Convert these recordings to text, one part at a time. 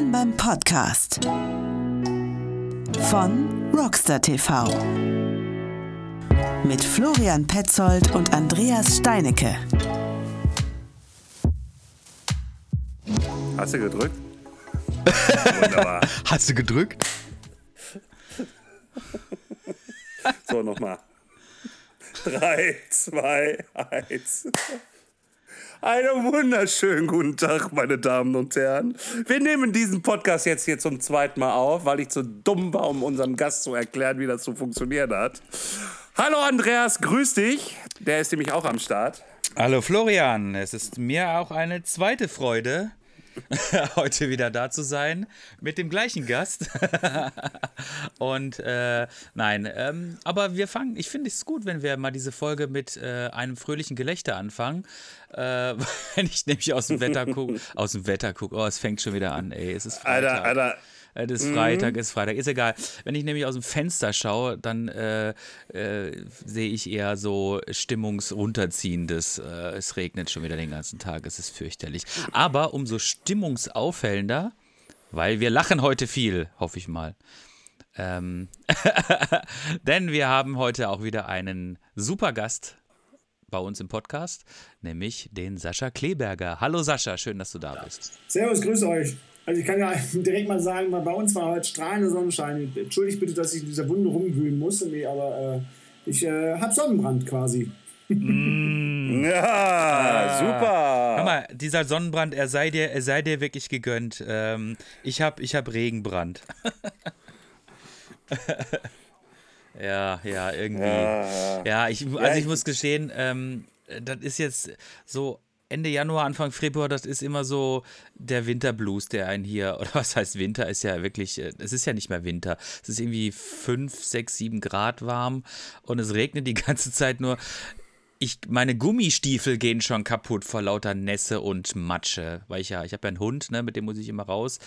Willkommen beim Podcast von Rockstar TV mit Florian Petzold und Andreas Steinecke. Hast du gedrückt? Wunderbar. Hast du gedrückt? So, nochmal. 3, 2, 1. Einen wunderschönen guten Tag, meine Damen und Herren. Wir nehmen diesen Podcast jetzt hier zum zweiten Mal auf, weil ich zu dumm war, um unserem Gast zu erklären, wie das zu funktionieren hat. Hallo Andreas, grüß dich. Der ist nämlich auch am Start. Hallo Florian, es ist mir auch eine zweite Freude, heute wieder da zu sein mit dem gleichen Gast. und äh, nein, ähm, aber wir fangen, ich finde es gut, wenn wir mal diese Folge mit äh, einem fröhlichen Gelächter anfangen. Äh, wenn ich nämlich aus dem Wetter gucke, aus dem Wetter gucke, oh, es fängt schon wieder an, ey, es ist Freitag. Alter, Alter. Es ist Freitag, mhm. ist Freitag, ist egal. Wenn ich nämlich aus dem Fenster schaue, dann äh, äh, sehe ich eher so stimmungsrunterziehendes. Äh, es regnet schon wieder den ganzen Tag, es ist fürchterlich. Aber umso stimmungsaufhellender, weil wir lachen heute viel, hoffe ich mal. Ähm Denn wir haben heute auch wieder einen super Gast bei uns im Podcast, nämlich den Sascha Kleberger. Hallo Sascha, schön, dass du da bist. Servus, grüß euch. Also ich kann ja direkt mal sagen, bei uns war heute strahlender Sonnenschein. Entschuldigt bitte, dass ich in dieser Wunde rumwühlen musste, nee, aber äh, ich äh, habe Sonnenbrand quasi. Mm. Ja, ah. super. Hör mal, dieser Sonnenbrand, er sei dir, er sei dir wirklich gegönnt. Ähm, ich habe ich hab Regenbrand. ja, ja, irgendwie. Ja, ja ich, also ich muss gestehen, ähm, das ist jetzt so Ende Januar, Anfang Februar, das ist immer so der Winterblues, der einen hier, oder was heißt Winter, ist ja wirklich, äh, es ist ja nicht mehr Winter. Es ist irgendwie 5, 6, 7 Grad warm und es regnet die ganze Zeit nur ich, meine Gummistiefel gehen schon kaputt vor lauter Nässe und Matsche. Weil ich ja, ich habe ja einen Hund, ne, mit dem muss ich immer raus.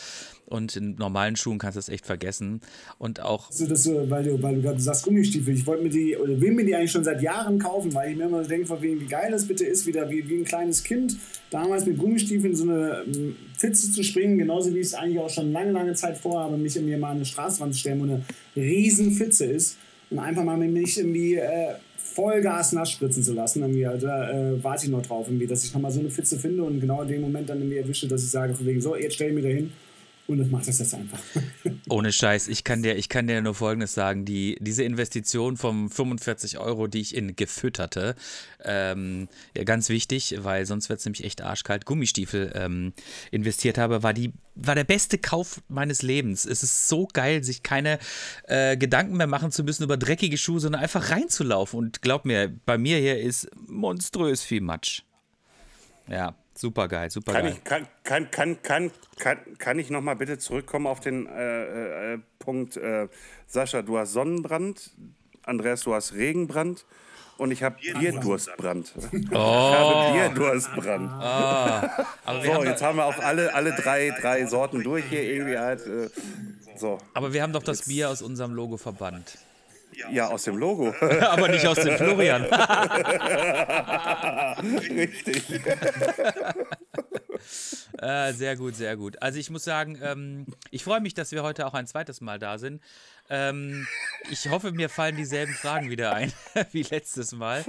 Und in normalen Schuhen kannst du das echt vergessen. Und auch. Also das, weil du, weil du gerade sagst Gummistiefel, ich wollte mir die, oder will mir die eigentlich schon seit Jahren kaufen, weil ich mir immer denke, von wegen, wie geil das bitte ist, wieder wie, wie ein kleines Kind, damals mit Gummistiefeln so eine ähm, Pfütze zu springen, genauso wie ich es eigentlich auch schon lange, lange Zeit vorhabe, mich in mir mal eine Straßenwand zu stellen, wo eine riesen Pfütze ist. Und einfach mal mich irgendwie. Äh, Vollgas nass spritzen zu lassen. Irgendwie, also, da äh, warte ich noch drauf, irgendwie, dass ich nochmal so eine Pfütze finde und genau in dem Moment dann irgendwie erwische, dass ich sage, von wegen, so, jetzt stell ich mich da hin und ich mache das jetzt einfach. Ohne Scheiß, ich kann dir, ich kann dir nur Folgendes sagen: die, Diese Investition von 45 Euro, die ich in gefütterte, ähm, ja, ganz wichtig, weil sonst wird es nämlich echt arschkalt, Gummistiefel ähm, investiert habe, war, die, war der beste Kauf meines Lebens. Es ist so geil, sich keine äh, Gedanken mehr machen zu müssen über dreckige Schuhe, sondern einfach reinzulaufen. Und glaub mir, bei mir hier ist monströs viel Matsch. Ja, Super geil, super kann geil. Ich, kann, kann, kann, kann, kann, kann ich nochmal bitte zurückkommen auf den äh, äh, Punkt, äh, Sascha, du hast Sonnenbrand, Andreas, du hast Regenbrand und ich habe Bierdurstbrand. Oh. Ich habe Bierdurstbrand. Oh. so, haben jetzt haben wir auch alle, alle drei, drei Sorten durch hier irgendwie halt. Äh, so. Aber wir haben doch das Bier aus unserem Logo verbannt. Ja, aus dem Logo. Aber nicht aus dem Florian. Richtig. äh, sehr gut, sehr gut. Also ich muss sagen, ähm, ich freue mich, dass wir heute auch ein zweites Mal da sind. Ähm, ich hoffe, mir fallen dieselben Fragen wieder ein wie letztes Mal.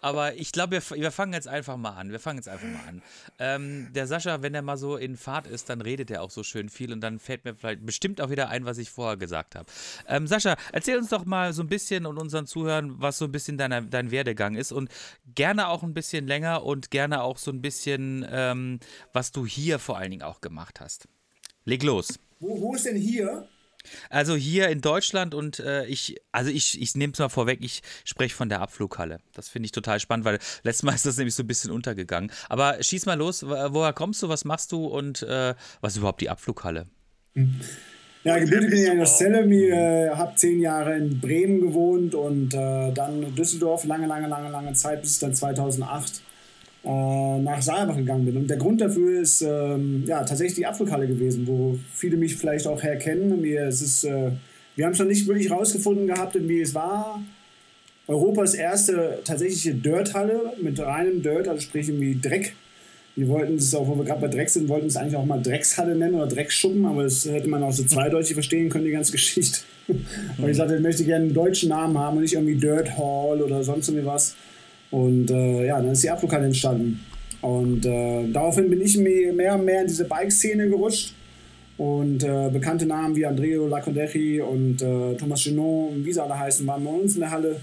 Aber ich glaube, wir, wir, fangen jetzt einfach mal an. Wir fangen jetzt einfach mal an. Ähm, der Sascha, wenn er mal so in Fahrt ist, dann redet er auch so schön viel und dann fällt mir vielleicht bestimmt auch wieder ein, was ich vorher gesagt habe. Ähm, Sascha, erzähl uns doch mal so ein bisschen und unseren Zuhörern, was so ein bisschen deiner, dein Werdegang ist und gerne auch ein bisschen länger und gerne auch so ein bisschen, ähm, was du hier vor allen Dingen auch gemacht hast. Leg los. Wo, wo ist denn hier? Also hier in Deutschland und äh, ich, also ich, ich nehme es mal vorweg, ich spreche von der Abflughalle. Das finde ich total spannend, weil letztes Mal ist das nämlich so ein bisschen untergegangen. Aber schieß mal los, woher kommst du, was machst du und äh, was ist überhaupt die Abflughalle? Ja, gebildet bin ich in der Celle, äh, habe zehn Jahre in Bremen gewohnt und äh, dann Düsseldorf, lange, lange, lange, lange Zeit, bis dann 2008 äh, nach Saalbach gegangen bin. Und der Grund dafür ist ähm, ja, tatsächlich die Apfelkalle gewesen, wo viele mich vielleicht auch herkennen. Wir, es ist, äh, wir haben es noch nicht wirklich rausgefunden gehabt, wie es war. Europas erste tatsächliche Dirthalle mit reinem Dirt, also sprich irgendwie Dreck. Die wollten es auch, wo wir gerade bei Dreck sind, wollten es eigentlich auch mal Dreckshalle nennen oder Dreckschuppen, aber das hätte man auch so zweideutig verstehen können, die ganze Geschichte. Weil ich sagte, ich möchte gerne einen deutschen Namen haben und nicht irgendwie Dirt Hall oder sonst irgendwie was. Und äh, ja, dann ist die Ablokal entstanden. Und äh, daraufhin bin ich mehr und mehr in diese Bike-Szene gerutscht. Und äh, bekannte Namen wie Andreo Lacondechi und äh, Thomas Genon, wie sie alle heißen, waren bei uns in der Halle.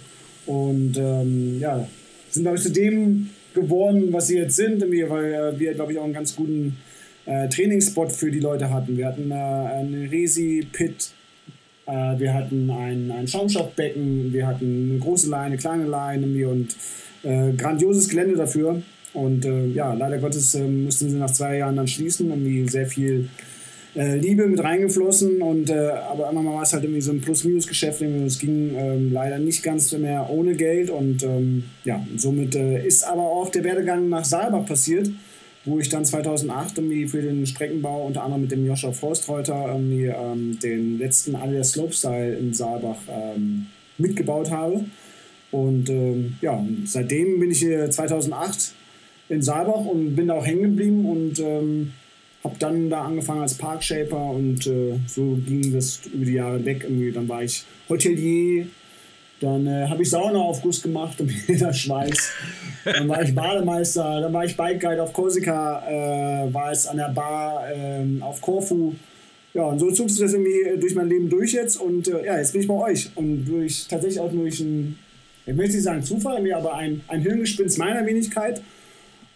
Und ähm, ja, sind, glaube ich, zu dem geworden, was sie jetzt sind, weil äh, wir, glaube ich, auch einen ganz guten äh, Trainingsspot für die Leute hatten. Wir hatten einen Resi-Pit, wir hatten ein, ein Schaumstoffbecken, wir hatten eine große Leine, kleine Leine und äh, grandioses Gelände dafür. Und äh, ja, leider Gottes mussten sie nach zwei Jahren dann schließen, irgendwie sehr viel äh, Liebe mit reingeflossen und äh, aber immer mal war es halt irgendwie so ein Plus-Minus-Geschäft. Es ging ähm, leider nicht ganz mehr ohne Geld und ähm, ja, somit äh, ist aber auch der Werdegang nach Saalbach passiert, wo ich dann 2008 irgendwie für den Streckenbau unter anderem mit dem Joscha Forstreuter irgendwie ähm, den letzten Adidas Slopestyle in Saalbach ähm, mitgebaut habe. Und ähm, ja, seitdem bin ich hier 2008 in Saalbach und bin da auch hängen geblieben und ähm, habe dann da angefangen als Parkshaper und äh, so ging das über die Jahre weg. Irgendwie, dann war ich Hotelier, dann äh, habe ich Saunaaufguss gemacht und jeder Schweiß. Dann war ich Bademeister, dann war ich Bike Guide auf Korsika, äh, war es an der Bar äh, auf Korfu. Ja, und so zog sich das irgendwie durch mein Leben durch jetzt und äh, ja, jetzt bin ich bei euch. Und durch tatsächlich auch durch ein, ich möchte nicht sagen Zufall, aber ein, ein Hirngespinst meiner Wenigkeit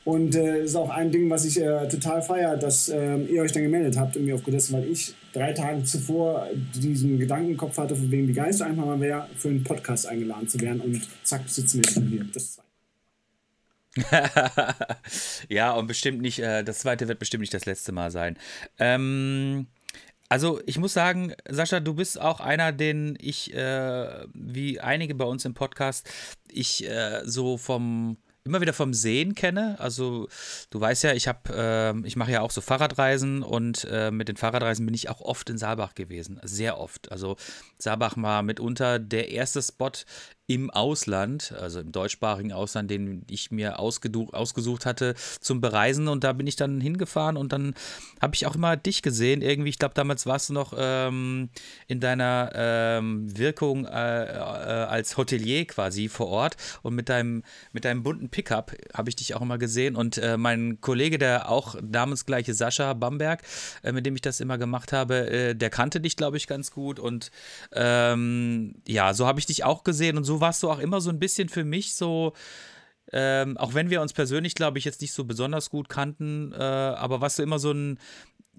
und äh, ist auch ein Ding, was ich äh, total feiere, dass äh, ihr euch dann gemeldet habt und mir aufgedessen, weil ich drei Tage zuvor diesen Gedanken im Kopf hatte, von wegen wie geil es einfach mal wäre, für einen Podcast eingeladen zu werden und zack, sitzen wir schon hier. Das ja, und bestimmt nicht, äh, das zweite wird bestimmt nicht das letzte Mal sein. Ähm, also ich muss sagen, Sascha, du bist auch einer, den ich, äh, wie einige bei uns im Podcast, ich äh, so vom immer wieder vom Sehen kenne. Also du weißt ja, ich habe, äh, ich mache ja auch so Fahrradreisen und äh, mit den Fahrradreisen bin ich auch oft in Saalbach gewesen, sehr oft. Also Saalbach war mitunter der erste Spot im Ausland, also im deutschsprachigen Ausland, den ich mir ausgesucht hatte zum Bereisen. Und da bin ich dann hingefahren und dann habe ich auch immer dich gesehen. Irgendwie, ich glaube, damals warst du noch ähm, in deiner ähm, Wirkung äh, äh, als Hotelier quasi vor Ort. Und mit deinem, mit deinem bunten Pickup habe ich dich auch immer gesehen. Und äh, mein Kollege, der auch namensgleiche Sascha Bamberg, äh, mit dem ich das immer gemacht habe, äh, der kannte dich, glaube ich, ganz gut. Und ähm, ja, so habe ich dich auch gesehen und so warst du auch immer so ein bisschen für mich so, ähm, auch wenn wir uns persönlich, glaube ich, jetzt nicht so besonders gut kannten, äh, aber warst du immer so ein,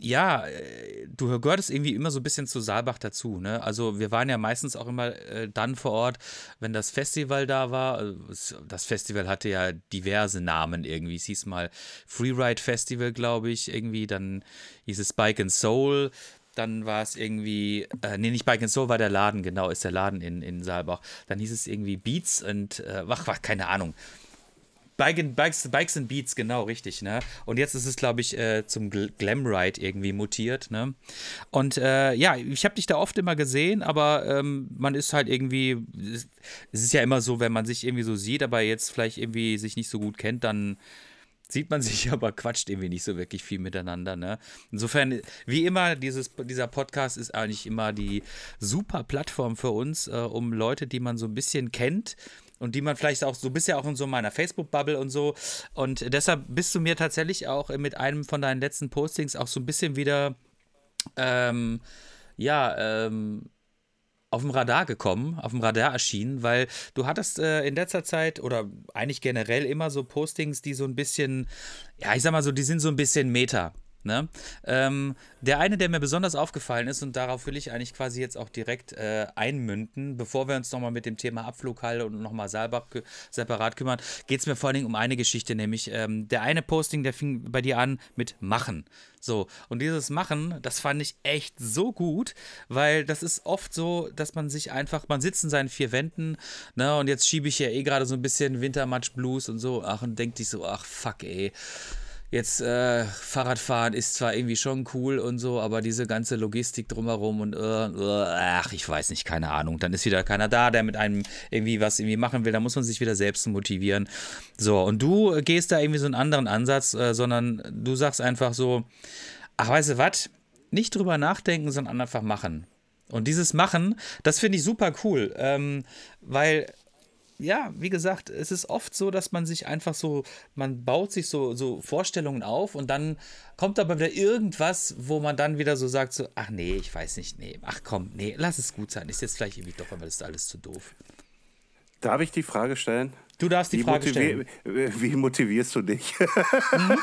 ja, äh, du gehörtest irgendwie immer so ein bisschen zu Saalbach dazu, ne? Also wir waren ja meistens auch immer äh, dann vor Ort, wenn das Festival da war. Also das Festival hatte ja diverse Namen irgendwie. Es hieß mal Freeride Festival, glaube ich, irgendwie. Dann hieß es Bike and Soul dann war es irgendwie, äh, nee, nicht Bike and Soul war der Laden, genau, ist der Laden in, in Saalbach. Dann hieß es irgendwie Beats und, äh, ach, keine Ahnung. Bike and, Bikes, Bikes and Beats, genau, richtig, ne? Und jetzt ist es, glaube ich, äh, zum Glamride irgendwie mutiert, ne? Und äh, ja, ich habe dich da oft immer gesehen, aber ähm, man ist halt irgendwie, es ist ja immer so, wenn man sich irgendwie so sieht, aber jetzt vielleicht irgendwie sich nicht so gut kennt, dann sieht man sich aber quatscht irgendwie nicht so wirklich viel miteinander. Ne? Insofern, wie immer, dieses, dieser Podcast ist eigentlich immer die super Plattform für uns, äh, um Leute, die man so ein bisschen kennt, und die man vielleicht auch, so bist ja auch in so meiner Facebook-Bubble und so. Und deshalb bist du mir tatsächlich auch mit einem von deinen letzten Postings auch so ein bisschen wieder, ähm, ja, ähm, auf dem Radar gekommen, auf dem Radar erschienen, weil du hattest äh, in letzter Zeit oder eigentlich generell immer so Postings, die so ein bisschen, ja, ich sag mal so, die sind so ein bisschen Meta. Ne? Ähm, der eine, der mir besonders aufgefallen ist, und darauf will ich eigentlich quasi jetzt auch direkt äh, einmünden, bevor wir uns nochmal mit dem Thema Abflughalle und nochmal Saalbach separat kümmern, geht es mir vor allen Dingen um eine Geschichte, nämlich ähm, der eine Posting, der fing bei dir an mit Machen. So, und dieses Machen, das fand ich echt so gut, weil das ist oft so, dass man sich einfach, man sitzt in seinen vier Wänden, ne, und jetzt schiebe ich ja eh gerade so ein bisschen Wintermatch Blues und so, ach, und denkt sich so, ach, fuck, ey jetzt äh, Fahrradfahren ist zwar irgendwie schon cool und so, aber diese ganze Logistik drumherum und äh, äh, ach, ich weiß nicht, keine Ahnung. Dann ist wieder keiner da, der mit einem irgendwie was irgendwie machen will. Da muss man sich wieder selbst motivieren. So, und du gehst da irgendwie so einen anderen Ansatz, äh, sondern du sagst einfach so, ach, weißt du was? Nicht drüber nachdenken, sondern einfach machen. Und dieses Machen, das finde ich super cool, ähm, weil ja, wie gesagt, es ist oft so, dass man sich einfach so, man baut sich so, so Vorstellungen auf und dann kommt aber wieder irgendwas, wo man dann wieder so sagt, so, ach nee, ich weiß nicht, nee, ach komm, nee, lass es gut sein, ist jetzt vielleicht irgendwie doch, aber das ist alles zu doof. Darf ich die Frage stellen? Du darfst die wie Frage stellen. Wie motivierst du dich? Mhm.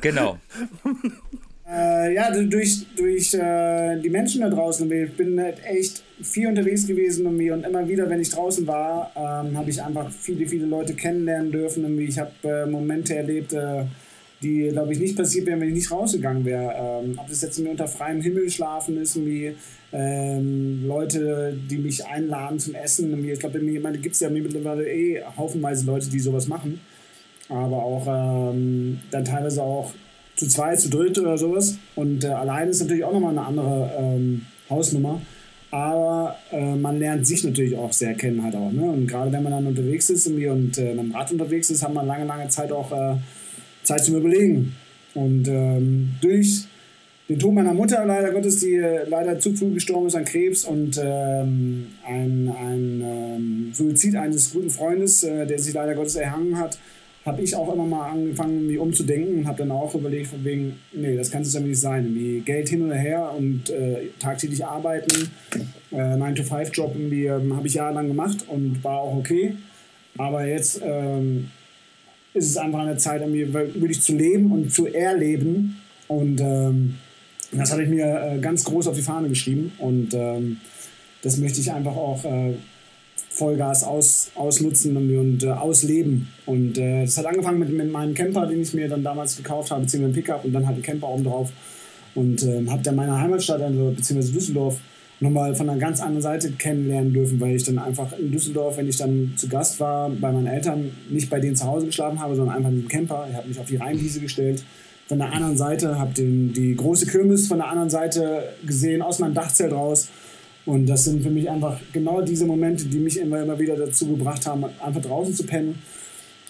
Genau. Äh, ja, durch, durch äh, die Menschen da draußen. Ich bin echt viel unterwegs gewesen irgendwie und immer wieder, wenn ich draußen war, ähm, habe ich einfach viele, viele Leute kennenlernen dürfen. Irgendwie. Ich habe äh, Momente erlebt, äh, die, glaube ich, nicht passiert wären, wenn ich nicht rausgegangen wäre. Ähm, ob das jetzt irgendwie unter freiem Himmel schlafen ist, irgendwie, ähm, Leute, die mich einladen zum Essen. Irgendwie. Ich glaube, gibt es ja mittlerweile eh haufenweise Leute, die sowas machen. Aber auch ähm, dann teilweise auch zu zweit, zu dritt oder sowas. Und äh, allein ist natürlich auch nochmal eine andere ähm, Hausnummer. Aber äh, man lernt sich natürlich auch sehr kennen halt auch. Ne? Und gerade wenn man dann unterwegs ist und, und äh, mit dem Rad unterwegs ist, hat man lange, lange Zeit auch äh, Zeit zum Überlegen. Und ähm, durch den Tod meiner Mutter, leider Gottes, die äh, leider zu früh gestorben ist an Krebs und ähm, ein, ein ähm, Suizid eines guten Freundes, äh, der sich leider Gottes erhangen hat, habe ich auch immer mal angefangen, mich umzudenken und habe dann auch überlegt, von wegen, nee, das kann es ja nicht sein. Wie Geld hin oder her und äh, tagtäglich arbeiten, äh, 9-to-5-Job irgendwie ähm, habe ich jahrelang gemacht und war auch okay. Aber jetzt ähm, ist es einfach eine Zeit, irgendwie wirklich zu leben und zu erleben. Und ähm, das habe ich mir äh, ganz groß auf die Fahne geschrieben. Und ähm, das möchte ich einfach auch äh, Vollgas aus, ausnutzen und, äh, ausleben. Und äh, das hat angefangen mit, mit meinem Camper, den ich mir dann damals gekauft habe, beziehungsweise Pickup und dann halt den Camper oben drauf. Und äh, habe dann meine Heimatstadt, also, beziehungsweise Düsseldorf, nochmal von einer ganz anderen Seite kennenlernen dürfen, weil ich dann einfach in Düsseldorf, wenn ich dann zu Gast war bei meinen Eltern, nicht bei denen zu Hause geschlafen habe, sondern einfach in dem Camper. Ich habe mich auf die Rheinwiese gestellt. Von der anderen Seite habe die große Kirmes von der anderen Seite gesehen, aus meinem Dachzelt raus und das sind für mich einfach genau diese Momente, die mich immer, immer wieder dazu gebracht haben, einfach draußen zu pennen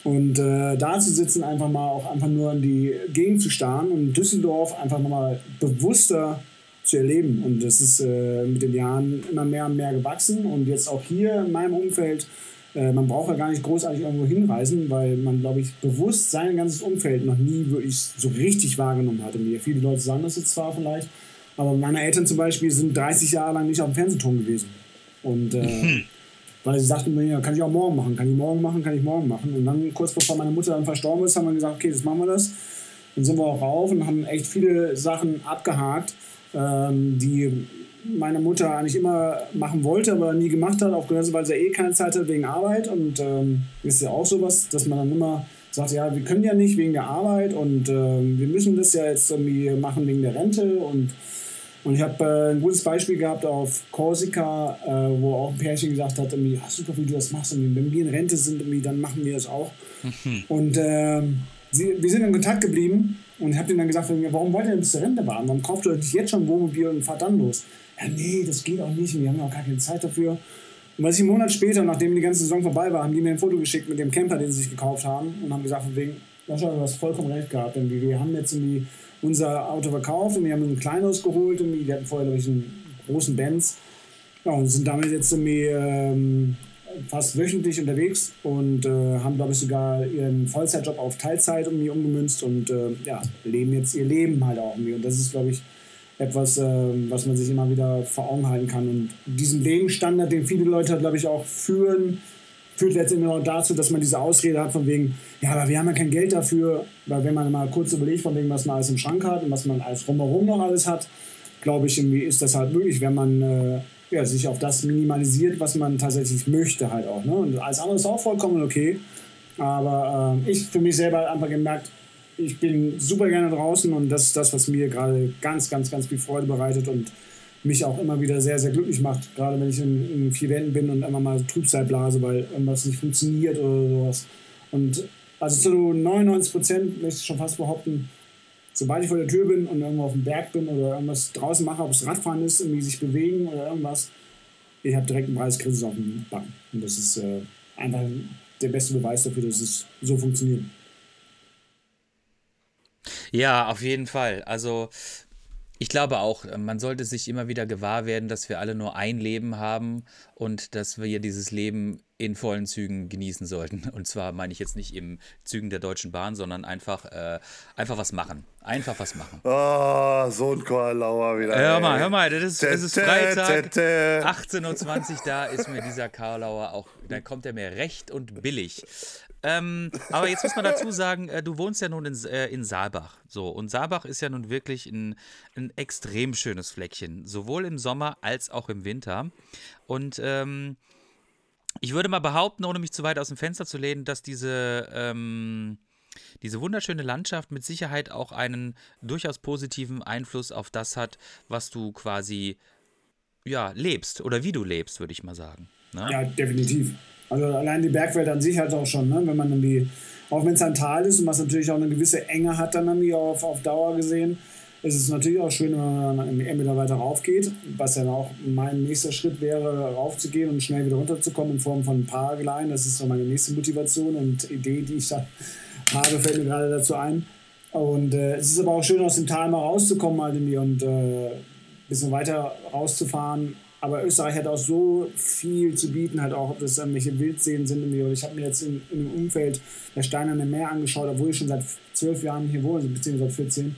und äh, da zu sitzen, einfach mal auch einfach nur in die Gegend zu starren und Düsseldorf einfach nochmal bewusster zu erleben. Und das ist äh, mit den Jahren immer mehr und mehr gewachsen. Und jetzt auch hier in meinem Umfeld, äh, man braucht ja gar nicht großartig irgendwo hinreisen, weil man, glaube ich, bewusst sein ganzes Umfeld noch nie wirklich so richtig wahrgenommen hat. Und viele Leute sagen das jetzt zwar vielleicht, aber meine Eltern zum Beispiel sind 30 Jahre lang nicht auf dem Fernsehturm gewesen. Und äh, mhm. weil sie sagten mir, ja, kann ich auch morgen machen, kann ich morgen machen, kann ich morgen machen. Und dann kurz bevor meine Mutter dann verstorben ist, haben wir gesagt, okay, das machen wir das. Dann sind wir auch rauf und haben echt viele Sachen abgehakt, ähm, die meine Mutter eigentlich immer machen wollte, aber nie gemacht hat, aufgrund weil sie eh keine Zeit hat wegen Arbeit. Und ähm, ist ja auch sowas, dass man dann immer sagt, ja, wir können ja nicht wegen der Arbeit und äh, wir müssen das ja jetzt irgendwie machen wegen der Rente und und ich habe äh, ein gutes Beispiel gehabt auf Korsika, äh, wo auch ein Pärchen gesagt hat, irgendwie, du doch, wie du das machst, und wenn wir in Rente sind, irgendwie, dann machen wir das auch. Mhm. Und äh, sie, wir sind in Kontakt geblieben und ich habe denen dann gesagt, warum wollt ihr denn bis zur Rente warten? Warum kauft ihr euch jetzt schon ein Wohnmobil und fahrt dann los? Ja, nee, das geht auch nicht, wir haben ja auch gar keine Zeit dafür. Und was ich einen Monat später, nachdem die ganze Saison vorbei war, haben die mir ein Foto geschickt mit dem Camper, den sie sich gekauft haben und haben gesagt, von wegen, Sascha, du hast vollkommen recht gehabt, irgendwie, wir haben jetzt irgendwie unser Auto verkauft und wir haben ein kleines geholt. Und wir hatten vorher, glaube ich, einen großen Benz. Ja, und sind damit jetzt irgendwie ähm, fast wöchentlich unterwegs und äh, haben, glaube ich, sogar ihren Vollzeitjob auf Teilzeit irgendwie umgemünzt und äh, ja, leben jetzt ihr Leben halt auch irgendwie. Und das ist, glaube ich, etwas, äh, was man sich immer wieder vor Augen halten kann. Und diesen Lebensstandard, den viele Leute, glaube ich, auch führen, führt letztendlich auch dazu, dass man diese Ausrede hat von wegen, ja, aber wir haben ja kein Geld dafür, weil wenn man mal kurz überlegt von wegen, was man alles im Schrank hat und was man als drumherum noch alles hat, glaube ich, irgendwie ist das halt möglich, wenn man äh, ja, sich auf das minimalisiert, was man tatsächlich möchte halt auch. Ne? Und alles andere ist auch vollkommen okay. Aber äh, ich für mich selber einfach gemerkt, ich bin super gerne draußen und das ist das, was mir gerade ganz, ganz, ganz viel Freude bereitet und mich auch immer wieder sehr, sehr glücklich macht. Gerade wenn ich in, in vier Wänden bin und immer mal Trübsal blase, weil irgendwas nicht funktioniert oder sowas. Und Also zu 99 Prozent möchte ich schon fast behaupten, sobald ich vor der Tür bin und irgendwo auf dem Berg bin oder irgendwas draußen mache, ob es Radfahren ist, irgendwie sich bewegen oder irgendwas, ich habe direkt ein breites Grinsen auf dem Backen. Und das ist äh, einfach der beste Beweis dafür, dass es so funktioniert. Ja, auf jeden Fall. Also ich glaube auch, man sollte sich immer wieder gewahr werden, dass wir alle nur ein Leben haben und dass wir dieses Leben in vollen Zügen genießen sollten. Und zwar meine ich jetzt nicht im Zügen der Deutschen Bahn, sondern einfach, äh, einfach was machen. Einfach was machen. Oh, so ein Karlauer wieder. Hör mal, hör mal, das ist, das ist Freitag, 18.20 Uhr, da ist mir dieser Karlauer auch, da kommt er mir recht und billig. Ähm, aber jetzt muss man dazu sagen, äh, du wohnst ja nun in, äh, in Saalbach. So, und Saalbach ist ja nun wirklich ein, ein extrem schönes Fleckchen, sowohl im Sommer als auch im Winter. Und ähm, ich würde mal behaupten, ohne mich zu weit aus dem Fenster zu lehnen, dass diese, ähm, diese wunderschöne Landschaft mit Sicherheit auch einen durchaus positiven Einfluss auf das hat, was du quasi ja, lebst oder wie du lebst, würde ich mal sagen. Ne? Ja, definitiv. Also allein die Bergwelt an sich halt auch schon, ne? wenn man irgendwie, auch wenn es ein Tal ist und was natürlich auch eine gewisse Enge hat, dann irgendwie auf, auf Dauer gesehen, ist es natürlich auch schön, wenn man entweder weiter rauf geht, was ja auch mein nächster Schritt wäre, raufzugehen und schnell wieder runterzukommen in Form von Paragliden. Das ist so meine nächste Motivation und Idee, die ich da habe, fällt mir gerade dazu ein. Und äh, es ist aber auch schön, aus dem Tal mal rauszukommen halt irgendwie und ein äh, bisschen weiter rauszufahren aber Österreich hat auch so viel zu bieten, halt auch, ob das irgendwelche Wildseen sind. Ich habe mir jetzt in, in dem Umfeld der Steinerne Meer angeschaut, obwohl ich schon seit zwölf Jahren hier wohne, beziehungsweise seit 14.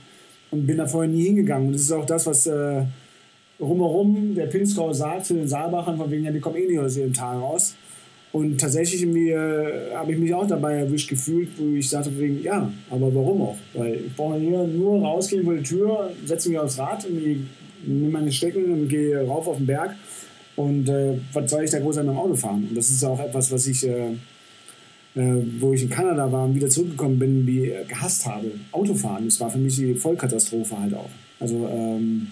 Und bin da vorher nie hingegangen. Und das ist auch das, was äh, rumherum der Pinzgau sagt zu den Saalbachern, von wegen, ja, die kommen eh nicht aus ihrem Tal raus. Und tatsächlich äh, habe ich mich auch dabei erwischt gefühlt, wo ich sagte, wegen, ja, aber warum auch? Weil ich brauche hier nur rausgehen vor die Tür, setze mich aufs Rad, irgendwie nehme meine Stecken und gehe rauf auf den Berg. Und äh, was soll ich da groß an meinem Auto fahren? Und das ist auch etwas, was ich, äh, äh, wo ich in Kanada war und wieder zurückgekommen bin, wie gehasst habe. Autofahren, das war für mich die Vollkatastrophe halt auch. Also, ähm,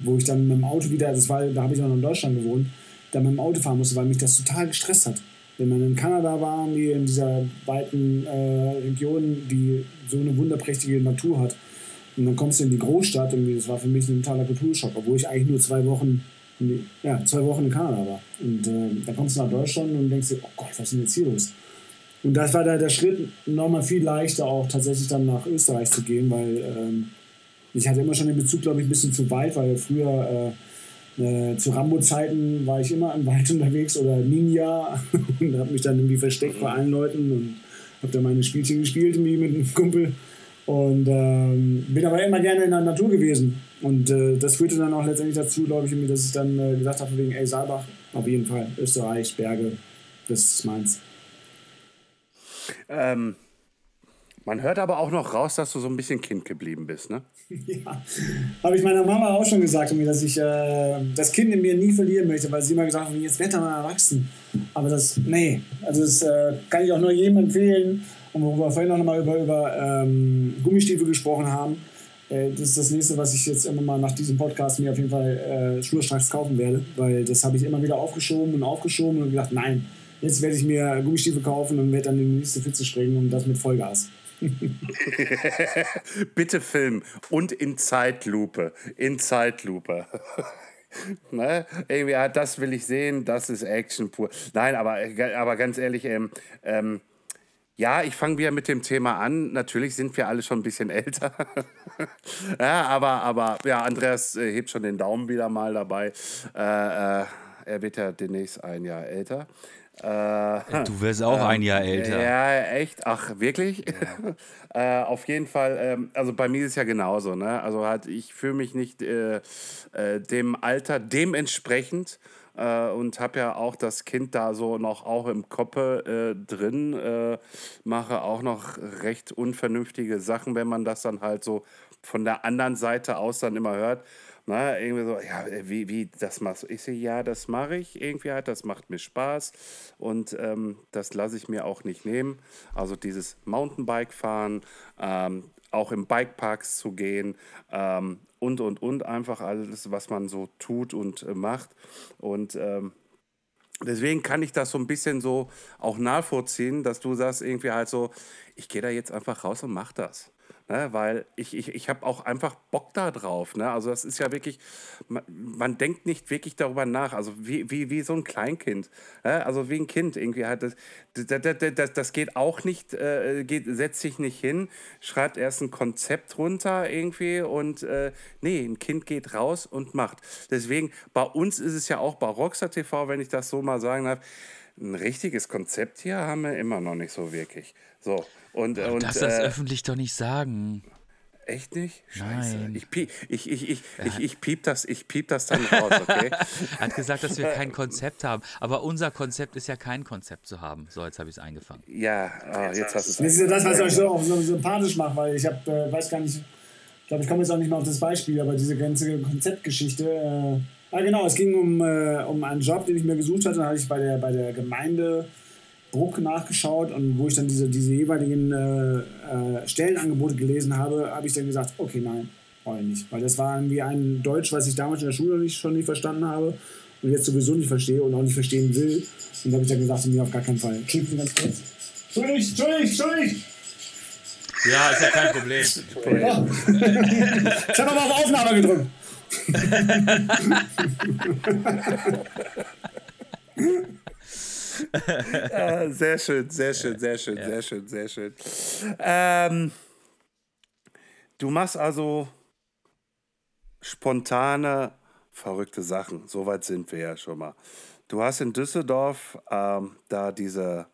wo ich dann mit dem Auto wieder, das war, da habe ich noch in Deutschland gewohnt, dann mit dem Auto fahren musste, weil mich das total gestresst hat. Wenn man in Kanada war, die in dieser weiten äh, Region, die so eine wunderprächtige Natur hat, und dann kommst du in die Großstadt und das war für mich ein totaler Kulturschock, obwohl ich eigentlich nur zwei Wochen, ja, zwei Wochen in Kanada war. Und äh, dann kommst du nach Deutschland und denkst dir, oh Gott, was ist denn jetzt hier los? Und das war da der Schritt nochmal viel leichter auch tatsächlich dann nach Österreich zu gehen, weil ähm, ich hatte immer schon den Bezug, glaube ich, ein bisschen zu weit, weil früher äh, äh, zu Rambo-Zeiten war ich immer im Wald unterwegs oder Ninja und habe mich dann irgendwie versteckt bei allen Leuten und habe da meine Spielchen gespielt irgendwie mit einem Kumpel. Und ähm, bin aber immer gerne in der Natur gewesen. Und äh, das führte dann auch letztendlich dazu, glaube ich, dass ich dann äh, gesagt habe, wegen, ey, Saalbach, auf jeden Fall, Österreich, Berge, das ist meins. Ähm, man hört aber auch noch raus, dass du so ein bisschen Kind geblieben bist, ne? ja, habe ich meiner Mama auch schon gesagt, dass ich äh, das Kind in mir nie verlieren möchte, weil sie immer gesagt hat, jetzt wird er mal erwachsen. Aber das, nee, also das äh, kann ich auch nur jedem empfehlen und wo wir vorhin auch nochmal über, über ähm, Gummistiefel gesprochen haben, äh, das ist das nächste, was ich jetzt immer mal nach diesem Podcast mir auf jeden Fall äh, schnurstracks kaufen werde, weil das habe ich immer wieder aufgeschoben und aufgeschoben und gedacht, nein, jetzt werde ich mir Gummistiefel kaufen und werde dann die nächste Pfütze springen und das mit Vollgas. Bitte filmen und in Zeitlupe. In Zeitlupe. ne? Irgendwie, ja, das will ich sehen, das ist Action pur. Nein, aber, aber ganz ehrlich, ähm, ähm, ja, ich fange wieder mit dem Thema an. Natürlich sind wir alle schon ein bisschen älter. ja, aber, aber ja, Andreas äh, hebt schon den Daumen wieder mal dabei. Äh, äh, er wird ja demnächst ein Jahr älter. Äh, du wirst auch ein Jahr älter. Ja, echt? Ach, wirklich? Ja. äh, auf jeden Fall, ähm, also bei mir ist es ja genauso. Ne? Also halt, ich fühle mich nicht dem Alter dementsprechend äh, und habe ja auch das Kind da so noch auch im Koppe äh, drin, äh, mache auch noch recht unvernünftige Sachen, wenn man das dann halt so von der anderen Seite aus dann immer hört. Na, irgendwie so, ja, wie, wie, das machst du? Ich sehe, ja, das mache ich irgendwie halt, das macht mir Spaß und ähm, das lasse ich mir auch nicht nehmen. Also dieses Mountainbike fahren, ähm, auch im Bikeparks zu gehen ähm, und, und, und, einfach alles, was man so tut und äh, macht. Und ähm, deswegen kann ich das so ein bisschen so auch nachvollziehen, dass du sagst irgendwie halt so, ich gehe da jetzt einfach raus und mach das. Ne, weil ich, ich, ich habe auch einfach Bock da drauf. Ne? Also das ist ja wirklich, man, man, denkt nicht wirklich darüber nach. Also wie, wie, wie so ein Kleinkind. Ne? Also wie ein Kind irgendwie halt. Das, das, das, das geht auch nicht, äh, geht, setzt sich nicht hin, schreibt erst ein Konzept runter irgendwie und äh, nee, ein Kind geht raus und macht. Deswegen, bei uns ist es ja auch bei Rockstar TV, wenn ich das so mal sagen darf, ein richtiges Konzept hier haben wir immer noch nicht so wirklich. So. Und, und, das äh, öffentlich doch nicht sagen. Echt nicht? Scheiße. Nein. Ich, piep, ich, ich, ich, ich, ich, piep das, ich piep das dann raus, okay? er hat gesagt, dass wir kein Konzept haben. Aber unser Konzept ist ja kein Konzept zu haben. So, jetzt habe ich es eingefangen. Ja, oh, jetzt hast du es. Das ist ja das, was euch so, so sympathisch macht, weil ich habe, äh, weiß gar nicht, ich glaube, ich komme jetzt auch nicht mehr auf das Beispiel, aber diese ganze Konzeptgeschichte. Äh, ah, genau, es ging um, äh, um einen Job, den ich mir gesucht hatte. Da hatte ich bei der, bei der Gemeinde Druck nachgeschaut und wo ich dann diese, diese jeweiligen äh, äh, Stellenangebote gelesen habe, habe ich dann gesagt, okay, nein, brauche ich nicht. Weil das war irgendwie ein Deutsch, was ich damals in der Schule nicht, schon nicht verstanden habe und jetzt sowieso nicht verstehe und auch nicht verstehen will. Und da habe ich dann gesagt, mir auf gar keinen Fall. Entschuldigung, ganz kurz. Entschuldigung, Entschuldigung, Entschuldigung. Ja, ist ja kein Problem. ich habe aber auf Aufnahme gedrückt. Ja, sehr schön, sehr schön, sehr schön, ja. sehr schön, sehr schön. Ähm, du machst also spontane, verrückte Sachen. Soweit sind wir ja schon mal. Du hast in Düsseldorf ähm, da diese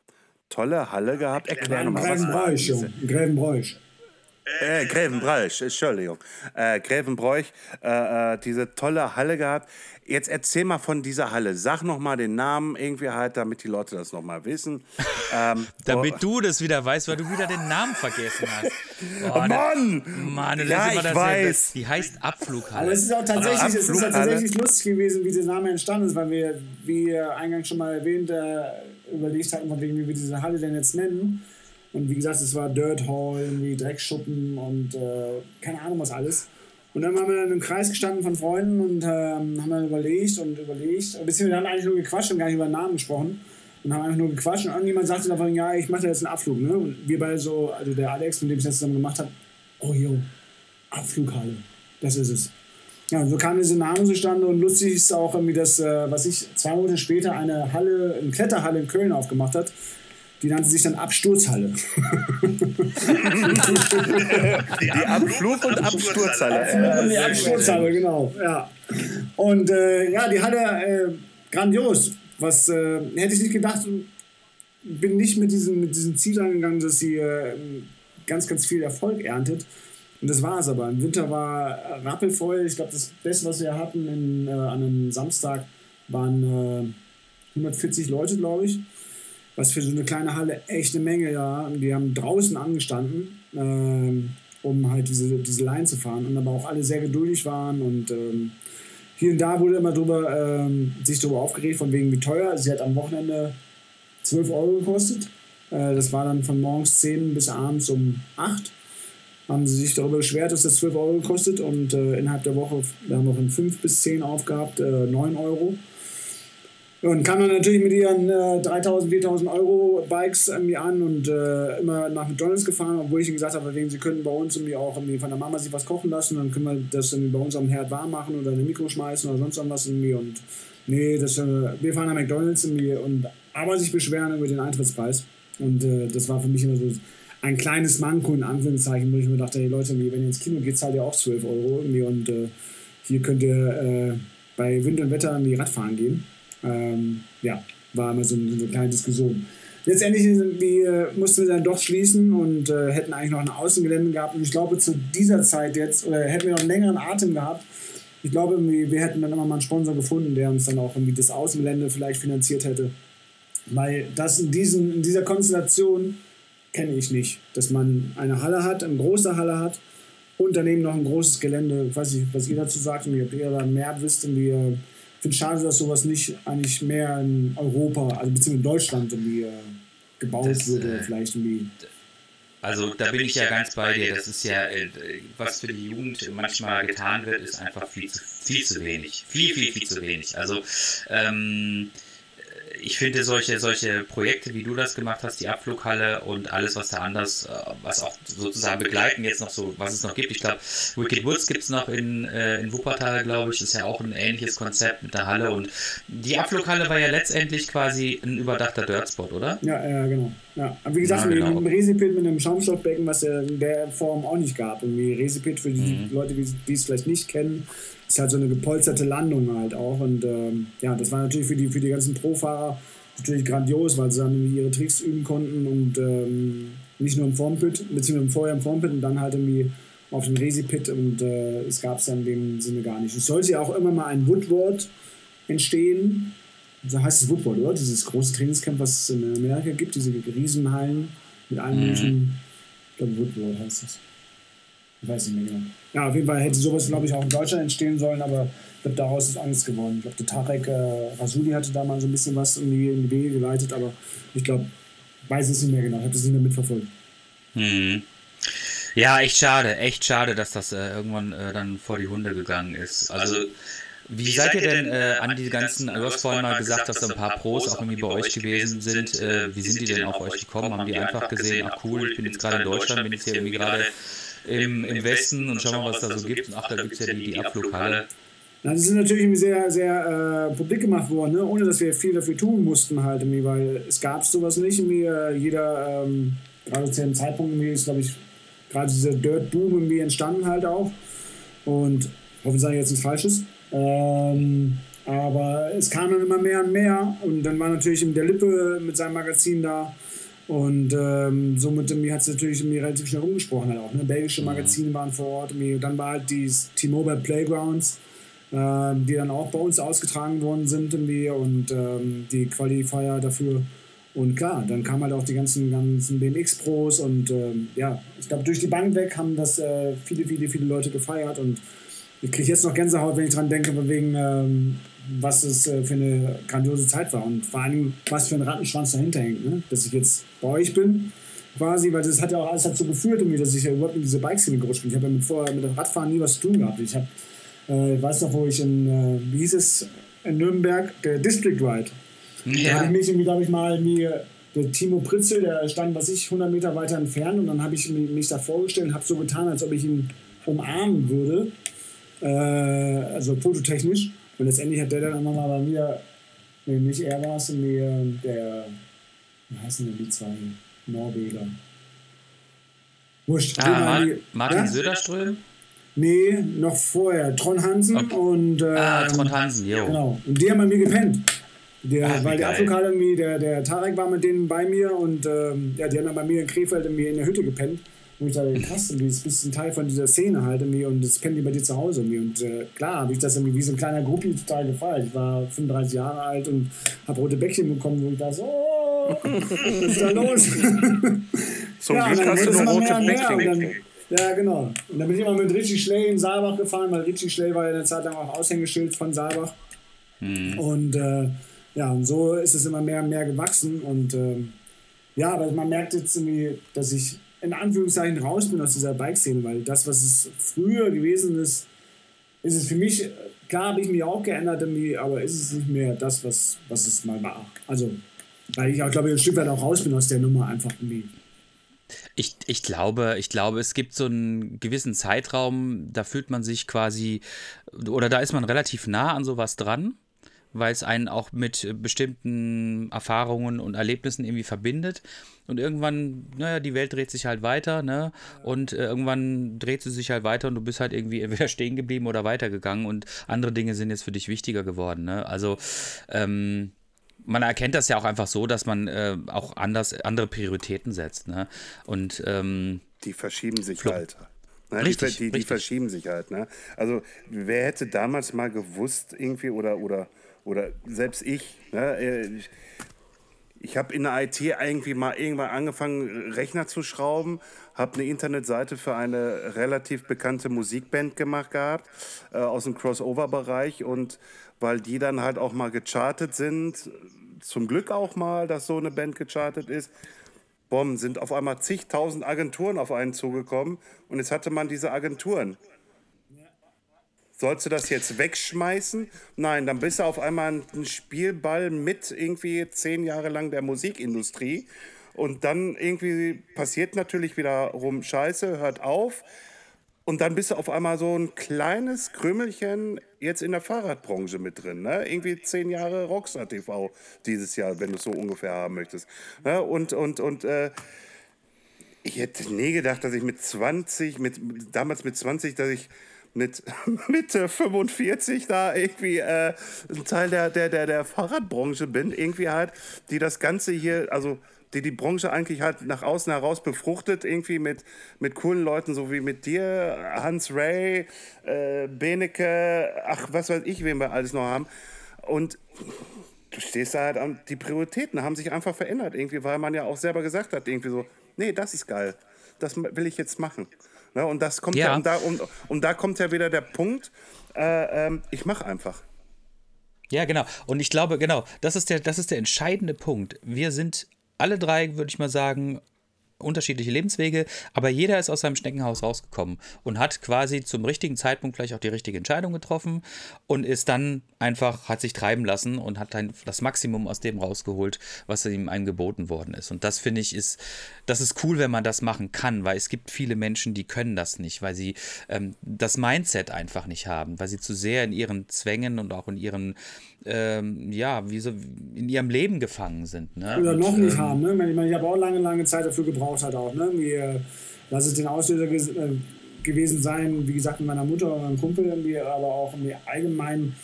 tolle Halle gehabt. Erklär nochmal, was war diese? Äh, Grävenbräuch, Entschuldigung. Äh, Grävenbräuch, äh, äh, diese tolle Halle gehabt. Jetzt erzähl mal von dieser Halle. Sag noch mal den Namen irgendwie halt, damit die Leute das noch mal wissen. Ähm, damit oh. du das wieder weißt, weil du wieder den Namen vergessen hast. Oh, Mann! Mann, ja, ich weiß. Ja, die heißt Abflughalle. Aber es ist auch tatsächlich, es ist auch tatsächlich lustig gewesen, wie der Name entstanden ist, weil wir, wie eingangs schon mal erwähnt, äh, überlegt hatten, wegen, wie wir diese Halle denn jetzt nennen. Und wie gesagt, es war Dirt Hall, irgendwie Dreckschuppen und äh, keine Ahnung was alles. Und dann haben wir in einem Kreis gestanden von Freunden und ähm, haben dann überlegt und überlegt. Beziehungsweise wir haben eigentlich nur gequatscht und gar nicht über den Namen gesprochen. Und haben einfach nur gequatscht und irgendjemand sagte davon, ja, ich mache da jetzt einen Abflug. Ne? Und wir beide so, also der Alex, mit dem ich das zusammen gemacht habe, oh jo, Abflughalle, das ist es. Ja, und so kam dieser Name zustande und lustig ist auch irgendwie, dass, äh, was ich zwei Monate später eine Halle, eine Kletterhalle in Köln aufgemacht hat, die nannte sich dann Absturzhalle. die Abflug- und Absturzhalle. Abflug und die Absturzhalle, genau. Ja. Und äh, ja, die Halle äh, grandios. Was äh, hätte ich nicht gedacht, bin nicht mit diesem, mit diesem Ziel angegangen, dass sie äh, ganz, ganz viel Erfolg erntet. Und das war es aber. Im Winter war rappelvoll. Ich glaube, das Beste, was wir hatten in, äh, an einem Samstag, waren 140 äh, Leute, glaube ich was für so eine kleine Halle echt eine Menge, ja. Die haben draußen angestanden, ähm, um halt diese, diese Line zu fahren und aber auch alle sehr geduldig waren und ähm, hier und da wurde immer drüber, ähm, sich darüber aufgeregt, von wegen wie teuer. Sie hat am Wochenende 12 Euro gekostet. Äh, das war dann von morgens 10 bis abends um 8. Haben sie sich darüber beschwert, dass das 12 Euro gekostet und äh, innerhalb der Woche, wir haben wir von 5 bis 10 aufgehabt, äh, 9 Euro. Und kam dann natürlich mit ihren äh, 3000, 4000 Euro Bikes irgendwie an und äh, immer nach McDonalds gefahren, obwohl ich ihnen gesagt habe, sie können bei uns irgendwie auch irgendwie von der Mama sich was kochen lassen, dann können wir das irgendwie bei uns am Herd warm machen oder in ein Mikro schmeißen oder sonst irgendwas irgendwie. Und nee, das, äh, wir fahren nach McDonalds irgendwie und aber sich beschweren über den Eintrittspreis. Und äh, das war für mich immer so ein kleines Manko in Anführungszeichen, wo ich mir dachte, hey Leute, wenn ihr ins Kino geht, zahlt ihr auch 12 Euro irgendwie und äh, hier könnt ihr äh, bei Wind und Wetter irgendwie Radfahren gehen. Ähm, ja, war immer so eine, so eine kleine Diskussion. Letztendlich wir, mussten wir dann doch schließen und äh, hätten eigentlich noch ein Außengelände gehabt. Und ich glaube, zu dieser Zeit jetzt, oder hätten wir noch einen längeren Atem gehabt, ich glaube, wir hätten dann immer mal einen Sponsor gefunden, der uns dann auch irgendwie das Außengelände vielleicht finanziert hätte. Weil das in, diesen, in dieser Konstellation kenne ich nicht, dass man eine Halle hat, eine große Halle hat und daneben noch ein großes Gelände. Ich weiß nicht, was ihr dazu sagt ob ihr da mehr wisst wie ich finde es schade, dass sowas nicht eigentlich mehr in Europa, also beziehungsweise in Deutschland irgendwie äh, gebaut das, würde, äh, vielleicht irgendwie. Also da bin ich ja ganz bei dir. Das ist ja, äh, was für die Jugend manchmal getan wird, ist einfach viel zu, viel zu wenig. Viel, viel, viel zu wenig. Also ähm, ich finde solche, solche Projekte, wie du das gemacht hast, die Abflughalle und alles, was da anders, äh, was auch sozusagen begleiten jetzt noch so, was es noch gibt. Ich glaube, Wicked Woods gibt es noch in, äh, in Wuppertal, glaube ich. Ist ja auch ein ähnliches Konzept mit der Halle. Und die Abflughalle war ja letztendlich quasi ein überdachter Dirtspot, oder? Ja, ja, genau. Ja. Aber wie gesagt, ja, genau. mit dem Resipit mit einem Schaumstoffbecken, was es in der Form auch nicht gab. Irgendwie Resipit für die mhm. Leute, die es vielleicht nicht kennen, ist halt so eine gepolsterte Landung halt auch. Und ähm, ja, das war natürlich für die, für die ganzen Profahrer natürlich grandios, weil sie dann ihre Tricks üben konnten und ähm, nicht nur im Formpit, beziehungsweise vorher im Formpit und dann halt irgendwie auf dem Resipit und äh, es gab es dann in dem Sinne gar nicht. Es sollte ja auch immer mal ein Woodward entstehen. So heißt es Woodward, oder? Dieses große Trainingscamp, was es in Amerika gibt, diese Riesenhallen mit allen mhm. möglichen. Ich glaube, Woodward heißt es. Ich weiß nicht mehr genau. Ja, auf jeden Fall hätte sowas, glaube ich, auch in Deutschland entstehen sollen, aber ich glaube, daraus ist Angst geworden. Ich glaube, der Tarek äh, Rasuli hatte da mal so ein bisschen was in die, in die Wege geleitet, aber ich glaube, weiß es nicht mehr genau. Ich habe das nicht mehr mitverfolgt. Hm. Ja, echt schade, echt schade, dass das äh, irgendwann äh, dann vor die Hunde gegangen ist. Also, wie, wie seid ihr denn äh, an die ganzen, du hast vorhin mal gesagt, dass da ein paar Pros auch irgendwie bei euch gewesen sind. Äh, wie sind die denn auf euch gekommen? Haben die einfach gesehen, ach cool, ich bin jetzt gerade in Deutschland, bin jetzt hier irgendwie gerade im, im Westen und schau mal, was da so gibt. Und ach, da gibt es ja die, die Abflughalle. Das ist natürlich sehr, sehr äh, publik gemacht worden, ne? ohne dass wir viel dafür tun mussten, halt, weil es gab sowas nicht. Irgendwie, äh, jeder, ähm, gerade zu dem Zeitpunkt, irgendwie ist, glaube ich, gerade dieser Dirt-Boom irgendwie entstanden halt auch. Und ich hoffe, ich sage jetzt nichts Falsches. Ähm, aber es kam dann immer mehr und mehr. Und dann war natürlich der Lippe mit seinem Magazin da. Und ähm, somit hat es natürlich relativ schnell rumgesprochen halt auch. Ne? Belgische Magazine waren vor Ort. Dann war halt die T-Mobile Playgrounds, äh, die dann auch bei uns ausgetragen worden sind irgendwie und ähm, die Qualifier dafür. Und klar, dann kamen halt auch die ganzen, ganzen BMX-Pros und ähm, ja, ich glaube, durch die Bank weg haben das äh, viele, viele, viele Leute gefeiert und ich kriege jetzt noch Gänsehaut, wenn ich dran denke, wegen ähm, was es äh, für eine grandiose Zeit war und vor allem, was für ein Rattenschwanz dahinter hängt. Ne? Dass ich jetzt bei euch bin, quasi, weil das hat ja auch alles dazu geführt, dass ich ja überhaupt in diese Bikeszene gerutscht bin. Ich habe ja mit, vorher mit dem Radfahren nie was zu tun gehabt. Ich habe, äh, weiß noch, wo ich in, äh, wie hieß es, in Nürnberg, der District Ride. Ja. Da habe ich mich irgendwie, glaube ich, mal mir der Timo Pritzel, der stand, was ich, 100 Meter weiter entfernt und dann habe ich mich da vorgestellt und habe so getan, als ob ich ihn umarmen würde. Äh, also fototechnisch. Und letztendlich hat der dann immer mal bei mir, nee, nicht er war es, der, wie heißen denn die zwei Norweger? Wurscht. Ah, die, Martin ja? Söderström? Nee, noch vorher. Tron Hansen okay. und. Äh, ah, Tron Hansen, jo. Genau. Und die haben bei mir gepennt. Der, Ach, weil der irgendwie, der, der Tarek war mit denen bei mir und ähm, ja, die haben dann bei mir in Krefeld irgendwie in der Hütte gepennt. Und ich dachte, krass, irgendwie, bist ein Teil von dieser Szene halt irgendwie und das pennen die bei dir zu Hause irgendwie. Und äh, klar habe ich das irgendwie wie so ein kleiner Gruppi total gefeiert. Ich war 35 Jahre alt und habe rote Bäckchen bekommen, wo ich dachte, oh, was ist da los? Zum ja, Glück hast du noch rote Bäckchen. Ja, genau. Und dann bin ich immer mit Richie Schley in Saalbach gefahren, weil Richie Schley war ja eine Zeit lang auch Aushängeschild von Saalbach. Mhm. Und äh, ja, und so ist es immer mehr und mehr gewachsen. Und äh, ja, aber man merkt jetzt irgendwie, dass ich in Anführungszeichen raus bin aus dieser Bike-Szene, weil das, was es früher gewesen ist, ist es für mich, klar habe ich mich auch geändert, aber ist es nicht mehr das, was, was es mal war. Also, weil ich auch, glaube ich, ein Stück weit auch raus bin aus der Nummer einfach irgendwie. Ich, ich, glaube, ich glaube, es gibt so einen gewissen Zeitraum, da fühlt man sich quasi, oder da ist man relativ nah an sowas dran weil es einen auch mit bestimmten Erfahrungen und Erlebnissen irgendwie verbindet. Und irgendwann, naja, die Welt dreht sich halt weiter, ne? Und äh, irgendwann dreht sie sich halt weiter und du bist halt irgendwie entweder stehen geblieben oder weitergegangen und andere Dinge sind jetzt für dich wichtiger geworden, ne? Also, ähm, man erkennt das ja auch einfach so, dass man äh, auch anders, andere Prioritäten setzt, ne? Und, ähm, die verschieben sich halt. Ne? Richtig, die, die, die verschieben sich halt. Ne? Also wer hätte damals mal gewusst irgendwie oder, oder oder selbst ich, ne, ich, ich habe in der IT irgendwie mal irgendwann angefangen, Rechner zu schrauben, habe eine Internetseite für eine relativ bekannte Musikband gemacht gehabt, äh, aus dem Crossover-Bereich. Und weil die dann halt auch mal gechartet sind, zum Glück auch mal, dass so eine Band gechartet ist, Bom, sind auf einmal zigtausend Agenturen auf einen zugekommen und jetzt hatte man diese Agenturen Sollst du das jetzt wegschmeißen? Nein, dann bist du auf einmal ein Spielball mit irgendwie zehn Jahre lang der Musikindustrie. Und dann irgendwie passiert natürlich wiederum Scheiße, hört auf. Und dann bist du auf einmal so ein kleines Krümelchen jetzt in der Fahrradbranche mit drin. Ne? Irgendwie zehn Jahre Rockstar TV dieses Jahr, wenn du es so ungefähr haben möchtest. Ne? Und, und, und äh, ich hätte nie gedacht, dass ich mit 20, mit, damals mit 20, dass ich mit Mitte 45 da irgendwie äh, ein Teil der, der, der, der Fahrradbranche bin, irgendwie halt, die das Ganze hier, also die die Branche eigentlich halt nach außen heraus befruchtet, irgendwie mit, mit coolen Leuten, so wie mit dir, Hans Ray, äh, Benecke, ach, was weiß ich, wen wir alles noch haben. Und du stehst da halt an, die Prioritäten haben sich einfach verändert, irgendwie, weil man ja auch selber gesagt hat, irgendwie so, nee, das ist geil, das will ich jetzt machen. Ne, und das kommt ja, ja und, da, und, und da kommt ja wieder der Punkt, äh, äh, ich mache einfach. Ja, genau. Und ich glaube, genau, das ist der, das ist der entscheidende Punkt. Wir sind alle drei, würde ich mal sagen, unterschiedliche Lebenswege, aber jeder ist aus seinem Schneckenhaus rausgekommen und hat quasi zum richtigen Zeitpunkt vielleicht auch die richtige Entscheidung getroffen und ist dann einfach, hat sich treiben lassen und hat dann das Maximum aus dem rausgeholt, was ihm einem geboten worden ist. Und das finde ich ist, das ist cool, wenn man das machen kann, weil es gibt viele Menschen, die können das nicht, weil sie ähm, das Mindset einfach nicht haben, weil sie zu sehr in ihren Zwängen und auch in ihren ähm, ja, wie so in ihrem Leben gefangen sind. Ne? Oder noch nicht ähm, haben. Ne? Ich, meine, ich habe auch lange, lange Zeit dafür gebraucht, hat auch. Ne? Wie, lass es den Auslöser äh, gewesen sein, wie gesagt, mit meiner Mutter oder meinem Kumpel, aber auch irgendwie allgemein,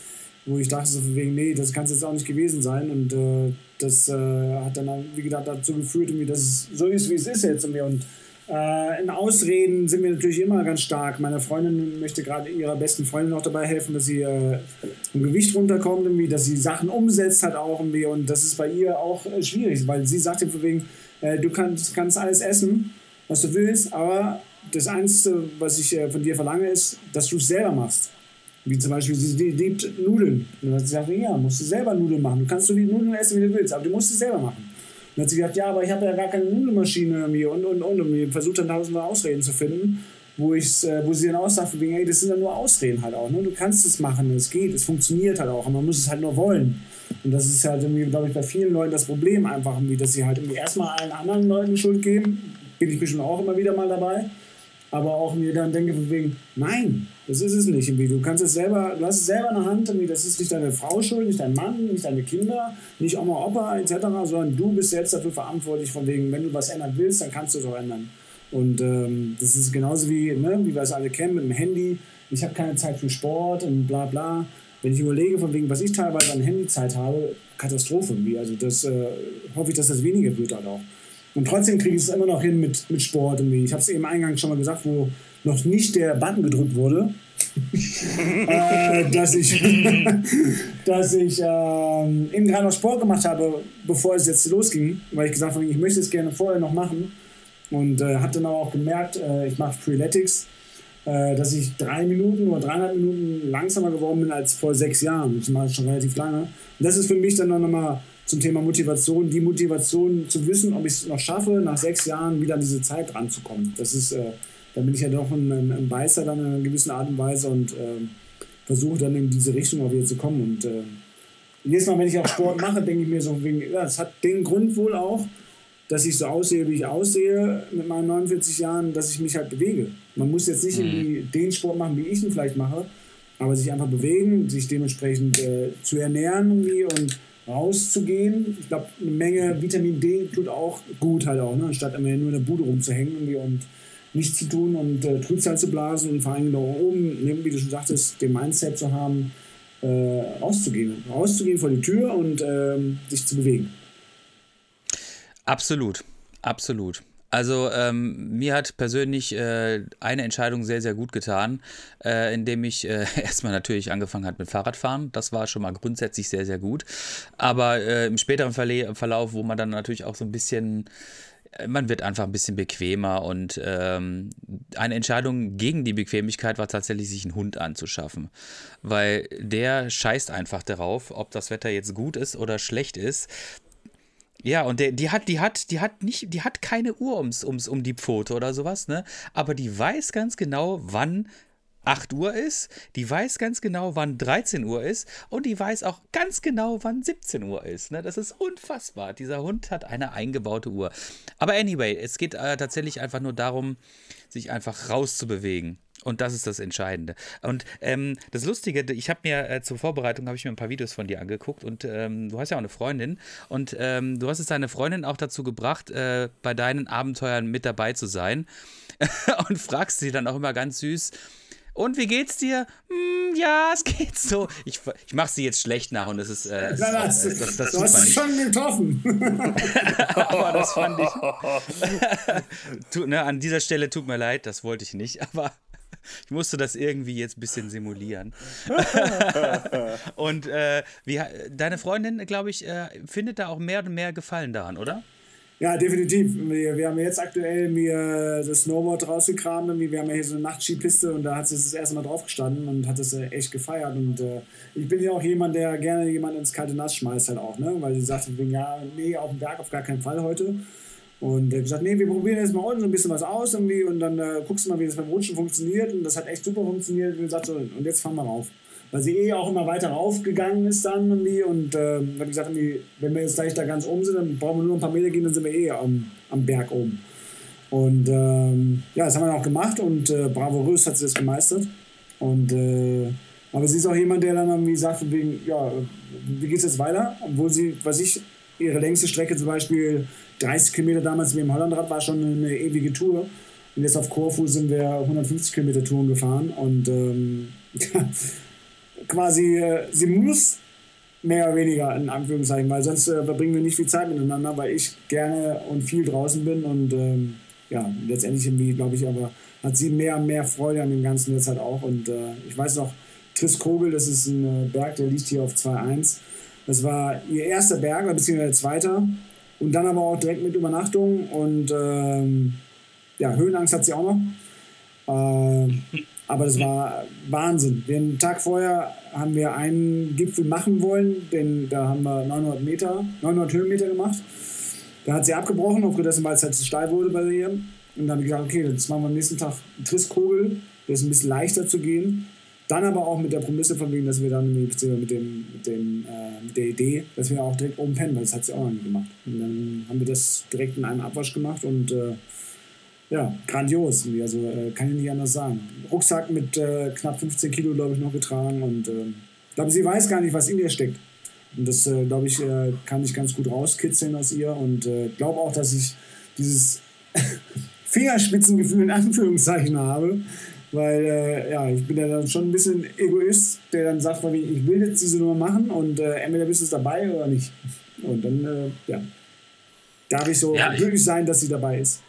wo ich dachte, so wegen, nee, das kann es jetzt auch nicht gewesen sein. Und äh, das äh, hat dann, wie gesagt, dazu geführt, dass es so ist, wie es ist jetzt. Und, und äh, in Ausreden sind wir natürlich immer ganz stark. Meine Freundin möchte gerade ihrer besten Freundin auch dabei helfen, dass sie äh, im Gewicht runterkommt, irgendwie, dass sie Sachen umsetzt hat auch irgendwie. Und das ist bei ihr auch äh, schwierig, weil sie sagt eben wegen, äh, du kannst, kannst alles essen, was du willst, aber das Einzige, was ich äh, von dir verlange, ist, dass du es selber machst. Wie zum Beispiel, sie liebt Nudeln. Und dann hat sie ja, musst du selber Nudeln machen. Du kannst so viele Nudeln essen, wie du willst, aber du musst es selber machen. Dann hat sie gesagt, ja, aber ich habe ja gar keine Nudelmaschine irgendwie und, und, und. Und versucht dann tausendmal Ausreden zu finden, wo, ich, äh, wo sie dann auch sagt, ey, das sind dann nur Ausreden halt auch. Ne? Du kannst es machen, es geht, es funktioniert halt auch, und man muss es halt nur wollen. Und das ist halt irgendwie, glaube ich, bei vielen Leuten das Problem einfach, irgendwie, dass sie halt irgendwie erstmal allen anderen Leuten Schuld geben. Bin ich bestimmt auch immer wieder mal dabei. Aber auch mir dann denke von wegen, nein, das ist es nicht. Du kannst es selber, du hast es selber in der Hand, das ist nicht deine Frau schuld, nicht dein Mann, nicht deine Kinder, nicht Oma, Opa etc., sondern du bist selbst dafür verantwortlich, von wegen, wenn du was ändern willst, dann kannst du es auch ändern. Und ähm, das ist genauso wie, ne, wie wir es alle kennen mit dem Handy. Ich habe keine Zeit für Sport und bla bla wenn ich überlege, von wegen, was ich teilweise an Handyzeit habe, Katastrophe. Also das äh, hoffe ich, dass das weniger wird halt auch. Und trotzdem kriege ich es immer noch hin mit, mit Sport irgendwie. Ich habe es eben eingangs schon mal gesagt, wo noch nicht der Button gedrückt wurde, äh, dass ich, dass ich äh, eben gerade noch Sport gemacht habe, bevor es jetzt losging, weil ich gesagt habe, ich möchte es gerne vorher noch machen. Und äh, habe dann aber auch gemerkt, äh, ich mache Freeletics äh, dass ich drei Minuten oder dreieinhalb Minuten langsamer geworden bin als vor sechs Jahren. Das mache ich schon relativ lange. Und das ist für mich dann noch mal zum Thema Motivation, die Motivation zu wissen, ob ich es noch schaffe, nach sechs Jahren wieder an diese Zeit ranzukommen. Das ist, äh, da bin ich ja doch ein, ein, Beißer dann in einer gewissen Art und Weise und äh, versuche dann in diese Richtung auch wieder zu kommen. Und äh, jedes Mal, wenn ich auch Sport mache, denke ich mir so, wegen, ja, das hat den Grund wohl auch, dass ich so aussehe, wie ich aussehe mit meinen 49 Jahren, dass ich mich halt bewege. Man muss jetzt nicht mhm. irgendwie den Sport machen, wie ich ihn vielleicht mache, aber sich einfach bewegen, sich dementsprechend äh, zu ernähren irgendwie und rauszugehen. Ich glaube, eine Menge Vitamin D tut auch gut halt auch, ne? anstatt immer nur in der Bude rumzuhängen irgendwie und nichts zu tun und äh, Trübsal zu blasen und vor allem da oben, wie du schon sagtest, den Mindset zu haben, äh, rauszugehen. Rauszugehen vor die Tür und äh, sich zu bewegen. Absolut, absolut. Also ähm, mir hat persönlich äh, eine Entscheidung sehr, sehr gut getan, äh, indem ich äh, erstmal natürlich angefangen habe mit Fahrradfahren. Das war schon mal grundsätzlich sehr, sehr gut. Aber äh, im späteren Verlauf, wo man dann natürlich auch so ein bisschen, man wird einfach ein bisschen bequemer und ähm, eine Entscheidung gegen die Bequemlichkeit war tatsächlich, sich einen Hund anzuschaffen. Weil der scheißt einfach darauf, ob das Wetter jetzt gut ist oder schlecht ist ja, und der, die hat, die hat, die hat nicht, die hat keine Uhr ums, ums, um die Pfote oder sowas, ne? Aber die weiß ganz genau, wann 8 Uhr ist, die weiß ganz genau, wann 13 Uhr ist und die weiß auch ganz genau, wann 17 Uhr ist. Ne? Das ist unfassbar. Dieser Hund hat eine eingebaute Uhr. Aber anyway, es geht äh, tatsächlich einfach nur darum, sich einfach rauszubewegen. Und das ist das Entscheidende. Und ähm, das Lustige, ich habe mir äh, zur Vorbereitung habe ich mir ein paar Videos von dir angeguckt und ähm, du hast ja auch eine Freundin und ähm, du hast es deine Freundin auch dazu gebracht, äh, bei deinen Abenteuern mit dabei zu sein und fragst sie dann auch immer ganz süß. Und wie geht's dir? Hm, ja, es geht so. Ich, ich mache sie jetzt schlecht nach und das ist. Äh, Na, das, das, das, das, du hast es schon getroffen. aber das fand ich. tu, ne, an dieser Stelle tut mir leid, das wollte ich nicht, aber ich musste das irgendwie jetzt ein bisschen simulieren. und äh, wie, deine Freundin, glaube ich, äh, findet da auch mehr und mehr Gefallen daran, oder? Ja, definitiv. Wir, wir haben jetzt aktuell mir das Snowboard rausgekramt. Wir haben ja hier so eine Nachtskipiste und da hat sie das erste Mal drauf gestanden und hat es äh, echt gefeiert. Und äh, ich bin ja auch jemand, der gerne jemanden ins kalte Nass schmeißt halt auch, ne? Weil sie sagt, ja, nee, auf dem Berg auf gar keinen Fall heute. Und hat gesagt, nee, wir probieren jetzt mal unten so ein bisschen was aus irgendwie und dann äh, guckst du mal, wie das beim Rutschen funktioniert. Und das hat echt super funktioniert. Und gesagt, so, und jetzt fahren wir rauf. Weil sie eh auch immer weiter raufgegangen ist dann irgendwie. Und äh, wie gesagt, wenn wir jetzt gleich da ganz oben sind, dann brauchen wir nur ein paar Meter gehen, dann sind wir eh am, am Berg oben. Und ähm, ja, das haben wir auch gemacht und äh, bravourös hat sie das gemeistert. Und äh, aber sie ist auch jemand, der dann irgendwie sagt, wegen, ja, wie geht es jetzt weiter? Obwohl sie, was ich, ihre längste Strecke zum Beispiel 30 Kilometer damals wie im Hollandrad war schon eine ewige Tour. Und jetzt auf Korfu sind wir 150 Kilometer Touren gefahren und ähm, quasi, äh, sie muss mehr oder weniger in Anführungszeichen, weil sonst äh, verbringen wir nicht viel Zeit miteinander, weil ich gerne und viel draußen bin und ähm, ja, letztendlich irgendwie, glaube ich, aber hat sie mehr und mehr Freude an dem Ganzen jetzt halt auch und äh, ich weiß noch, Triskogel, das ist ein äh, Berg, der liegt hier auf 2.1. Das war ihr erster Berg, beziehungsweise zweiter. Und dann aber auch direkt mit Übernachtung und ähm, ja, Höhenangst hat sie auch noch. Äh, aber das war Wahnsinn. Den Tag vorher haben wir einen Gipfel machen wollen, denn da haben wir 900 Meter, 900 Höhenmeter gemacht. Da hat sie abgebrochen, aufgrund dessen, weil es halt zu steil wurde bei ihr. Und dann haben wir gesagt, okay, jetzt machen wir am nächsten Tag einen Tristkogel. Der ist ein bisschen leichter zu gehen. Dann aber auch mit der Prämisse von wegen, dass wir dann mit, dem, mit, dem, äh, mit der Idee, dass wir auch direkt oben pennen, weil das hat sie auch noch nicht gemacht. Und dann haben wir das direkt in einem Abwasch gemacht und äh, ja, grandios. Also äh, kann ich nicht anders sagen. Rucksack mit äh, knapp 15 Kilo, glaube ich, noch getragen und äh, ich glaube, sie weiß gar nicht, was in ihr steckt. Und das, äh, glaube ich, äh, kann ich ganz gut rauskitzeln aus ihr und äh, glaube auch, dass ich dieses Fingerspitzengefühl in Anführungszeichen habe, weil äh, ja, ich bin ja dann schon ein bisschen Egoist, der dann sagt, ich will jetzt diese Nummer machen und äh, entweder bist du dabei oder nicht. Und dann, äh, ja, darf ich so ja, glücklich sein, dass sie dabei ist.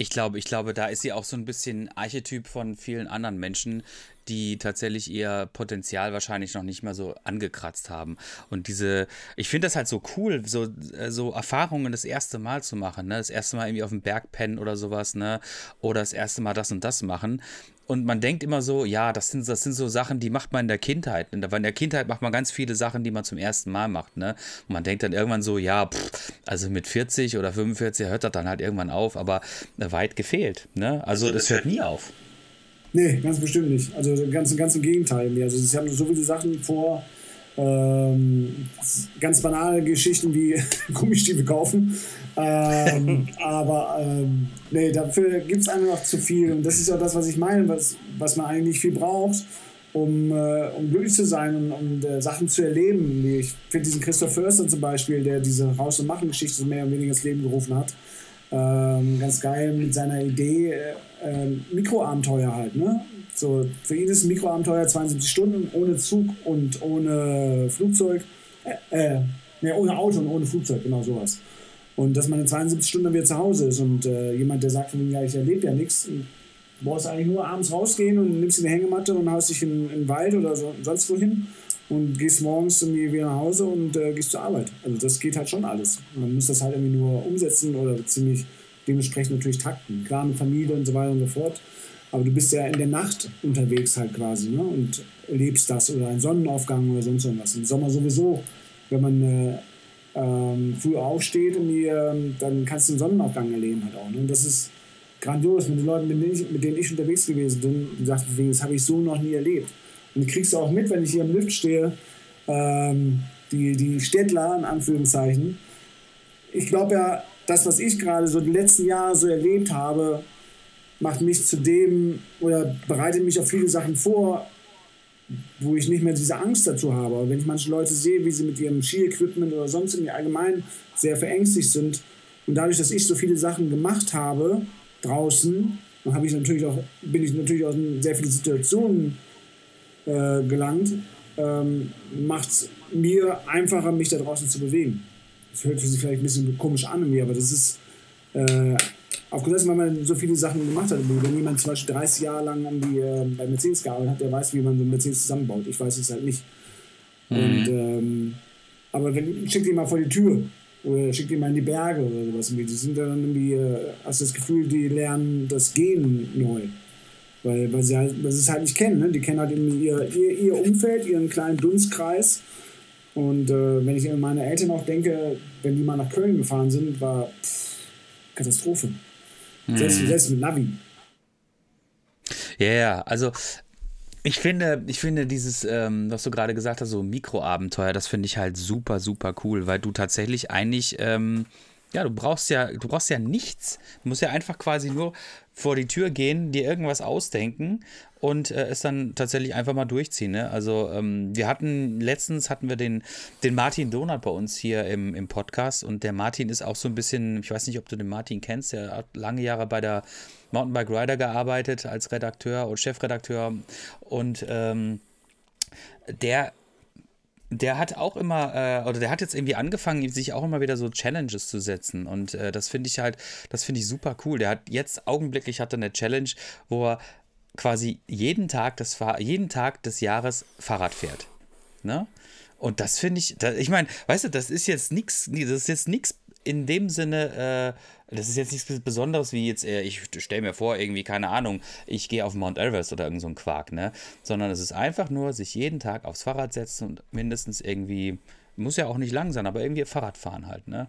Ich glaube, ich glaube, da ist sie auch so ein bisschen Archetyp von vielen anderen Menschen, die tatsächlich ihr Potenzial wahrscheinlich noch nicht mal so angekratzt haben. Und diese, ich finde das halt so cool, so, äh, so Erfahrungen das erste Mal zu machen, ne? Das erste Mal irgendwie auf dem Berg pennen oder sowas, ne? Oder das erste Mal das und das machen. Und man denkt immer so, ja, das sind, das sind so Sachen, die macht man in der Kindheit. In der Kindheit macht man ganz viele Sachen, die man zum ersten Mal macht. Ne? Und man denkt dann irgendwann so, ja, pff, also mit 40 oder 45 hört das dann halt irgendwann auf, aber weit gefehlt. Ne? Also das hört nie auf. Nee, ganz bestimmt nicht. Also ganz, ganz im Gegenteil. Also sie haben so viele Sachen vor, ähm, ganz banale Geschichten wie Gummistiefel kaufen. Ähm, aber ähm, nee, dafür gibt es einfach zu viel. Und das ist auch das, was ich meine, was, was man eigentlich nicht viel braucht, um, äh, um glücklich zu sein und um äh, Sachen zu erleben. Ich finde diesen Christoph Förster zum Beispiel, der diese Raus- und Machen-Geschichte mehr oder weniger ins Leben gerufen hat. Ähm, ganz geil mit seiner Idee, äh, Mikroabenteuer halt. Ne? So, für ihn ist ein Mikroabenteuer 72 Stunden ohne Zug und ohne Flugzeug. Äh, äh, ne, ohne Auto und ohne Flugzeug, genau sowas. Und dass man in 72 Stunden wieder zu Hause ist und äh, jemand, der sagt, ja, ich erlebe ja nichts, du brauchst eigentlich nur abends rausgehen und nimmst eine Hängematte und haust dich in, in den Wald oder so, sonst wohin und gehst morgens irgendwie wieder nach Hause und äh, gehst zur Arbeit. Also das geht halt schon alles. Man muss das halt irgendwie nur umsetzen oder ziemlich dementsprechend natürlich takten. Klar, mit Familie und so weiter und so fort. Aber du bist ja in der Nacht unterwegs halt quasi ne? und lebst das oder einen Sonnenaufgang oder sonst irgendwas. Im Sommer sowieso, wenn man äh, ähm, früh aufsteht, und die, ähm, dann kannst du einen Sonnenaufgang erleben halt auch. Ne? Und das ist grandios mit den Leuten, mit denen ich, mit denen ich unterwegs gewesen bin. Und dachte, das habe ich so noch nie erlebt. Und kriegst du auch mit, wenn ich hier im Lift stehe, ähm, die, die Städtler, in Anführungszeichen. Ich glaube ja, das, was ich gerade so die letzten Jahre so erlebt habe, macht mich zu dem oder bereitet mich auf viele Sachen vor, wo ich nicht mehr diese Angst dazu habe. Aber wenn ich manche Leute sehe, wie sie mit ihrem Ski-Equipment oder sonst irgendwie allgemein sehr verängstigt sind und dadurch, dass ich so viele Sachen gemacht habe draußen, dann habe ich natürlich auch, bin ich natürlich auch in sehr viele Situationen äh, gelangt, ähm, macht es mir einfacher, mich da draußen zu bewegen. Das hört sich vielleicht ein bisschen komisch an in mir, aber das ist äh, aufgrund dessen, weil man so viele Sachen gemacht hat. Wenn jemand zum Beispiel 30 Jahre lang an die, äh, bei Mercedes gearbeitet hat, der weiß, wie man so ein Mercedes zusammenbaut. Ich weiß es halt nicht. Mhm. Und, ähm, aber wenn, schick die mal vor die Tür oder schick die mal in die Berge oder sowas. Die sind dann irgendwie, äh, hast das Gefühl, die lernen das Gehen neu. Weil, weil sie, halt, weil sie es halt nicht kennen. Ne? Die kennen halt ihr, ihr, ihr Umfeld, ihren kleinen Dunstkreis. Und äh, wenn ich an meine Eltern auch denke, wenn die mal nach Köln gefahren sind, war pff, Katastrophe. Mhm. Selbst, selbst mit Navi. Ja, yeah, also ich finde, ich finde dieses, ähm, was du gerade gesagt hast, so Mikroabenteuer, das finde ich halt super, super cool, weil du tatsächlich eigentlich, ähm, ja, du brauchst ja, du brauchst ja nichts. Du musst ja einfach quasi nur vor die Tür gehen, dir irgendwas ausdenken und äh, es dann tatsächlich einfach mal durchziehen. Ne? Also ähm, wir hatten letztens hatten wir den, den Martin Donat bei uns hier im, im Podcast und der Martin ist auch so ein bisschen, ich weiß nicht, ob du den Martin kennst, der hat lange Jahre bei der Mountainbike Rider gearbeitet als Redakteur und Chefredakteur und ähm, der der hat auch immer, äh, oder der hat jetzt irgendwie angefangen, sich auch immer wieder so Challenges zu setzen. Und äh, das finde ich halt, das finde ich super cool. Der hat jetzt augenblicklich hat er eine Challenge, wo er quasi jeden Tag, Fahr jeden Tag des Jahres Fahrrad fährt. Ne? Und das finde ich, da, ich meine, weißt du, das ist jetzt nichts, das ist jetzt nichts in dem Sinne, äh, das ist jetzt nichts Besonderes wie jetzt, äh, ich stelle mir vor, irgendwie, keine Ahnung, ich gehe auf Mount Everest oder irgend so ein Quark, ne? Sondern es ist einfach nur, sich jeden Tag aufs Fahrrad setzen und mindestens irgendwie, muss ja auch nicht lang sein, aber irgendwie Fahrrad fahren halt, ne?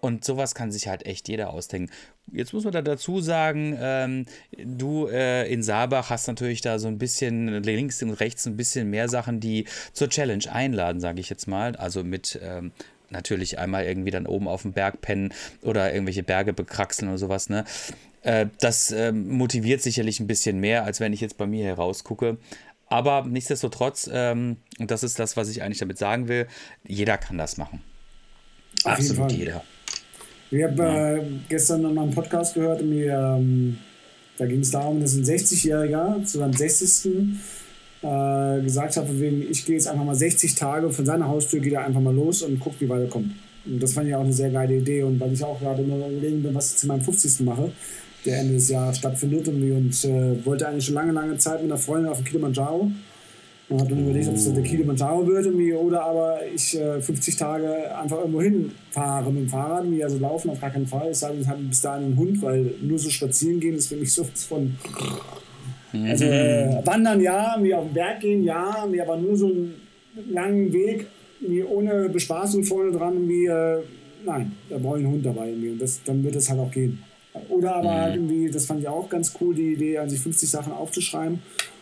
Und sowas kann sich halt echt jeder ausdenken. Jetzt muss man da dazu sagen, ähm, du äh, in Saarbach hast natürlich da so ein bisschen links und rechts ein bisschen mehr Sachen, die zur Challenge einladen, sage ich jetzt mal. Also mit ähm, natürlich einmal irgendwie dann oben auf dem Berg pennen oder irgendwelche Berge bekraxeln oder sowas, ne? Äh, das äh, motiviert sicherlich ein bisschen mehr, als wenn ich jetzt bei mir herausgucke. Aber nichtsdestotrotz, ähm, und das ist das, was ich eigentlich damit sagen will, jeder kann das machen. Auf Absolut jeder. Ich habe ja. äh, gestern noch mal einen Podcast gehört und mir, ähm, da ging es darum, dass ein 60-Jähriger zu seinem 60. Äh, gesagt hat, wegen, ich gehe jetzt einfach mal 60 Tage von seiner Haustür, geht er einfach mal los und guckt, wie weit er kommt. Und das fand ich auch eine sehr geile Idee. Und weil ich auch gerade nur überlegen bin, was ich zu meinem 50. mache, der Ende des Jahres stattfindet, und, und äh, wollte eigentlich schon lange, lange Zeit mit einer Freundin auf den Kilimanjaro. Und habe dann überlegt, ob es der Kilimanjaro wird oder aber ich äh, 50 Tage einfach irgendwo hinfahre mit dem Fahrrad. Irgendwie, also laufen auf gar keinen Fall. Sei denn, ich habe bis dahin einen Hund, weil nur so spazieren gehen ist für mich sowas von also äh, wandern ja, mir auf den Berg gehen ja, mir aber nur so einen langen Weg, wie ohne Bespaßung vorne dran, wie äh, nein, da brauche ich einen Hund dabei irgendwie und das, dann wird es halt auch gehen. Oder aber halt irgendwie, das fand ich auch ganz cool, die Idee, an sich 50 Sachen aufzuschreiben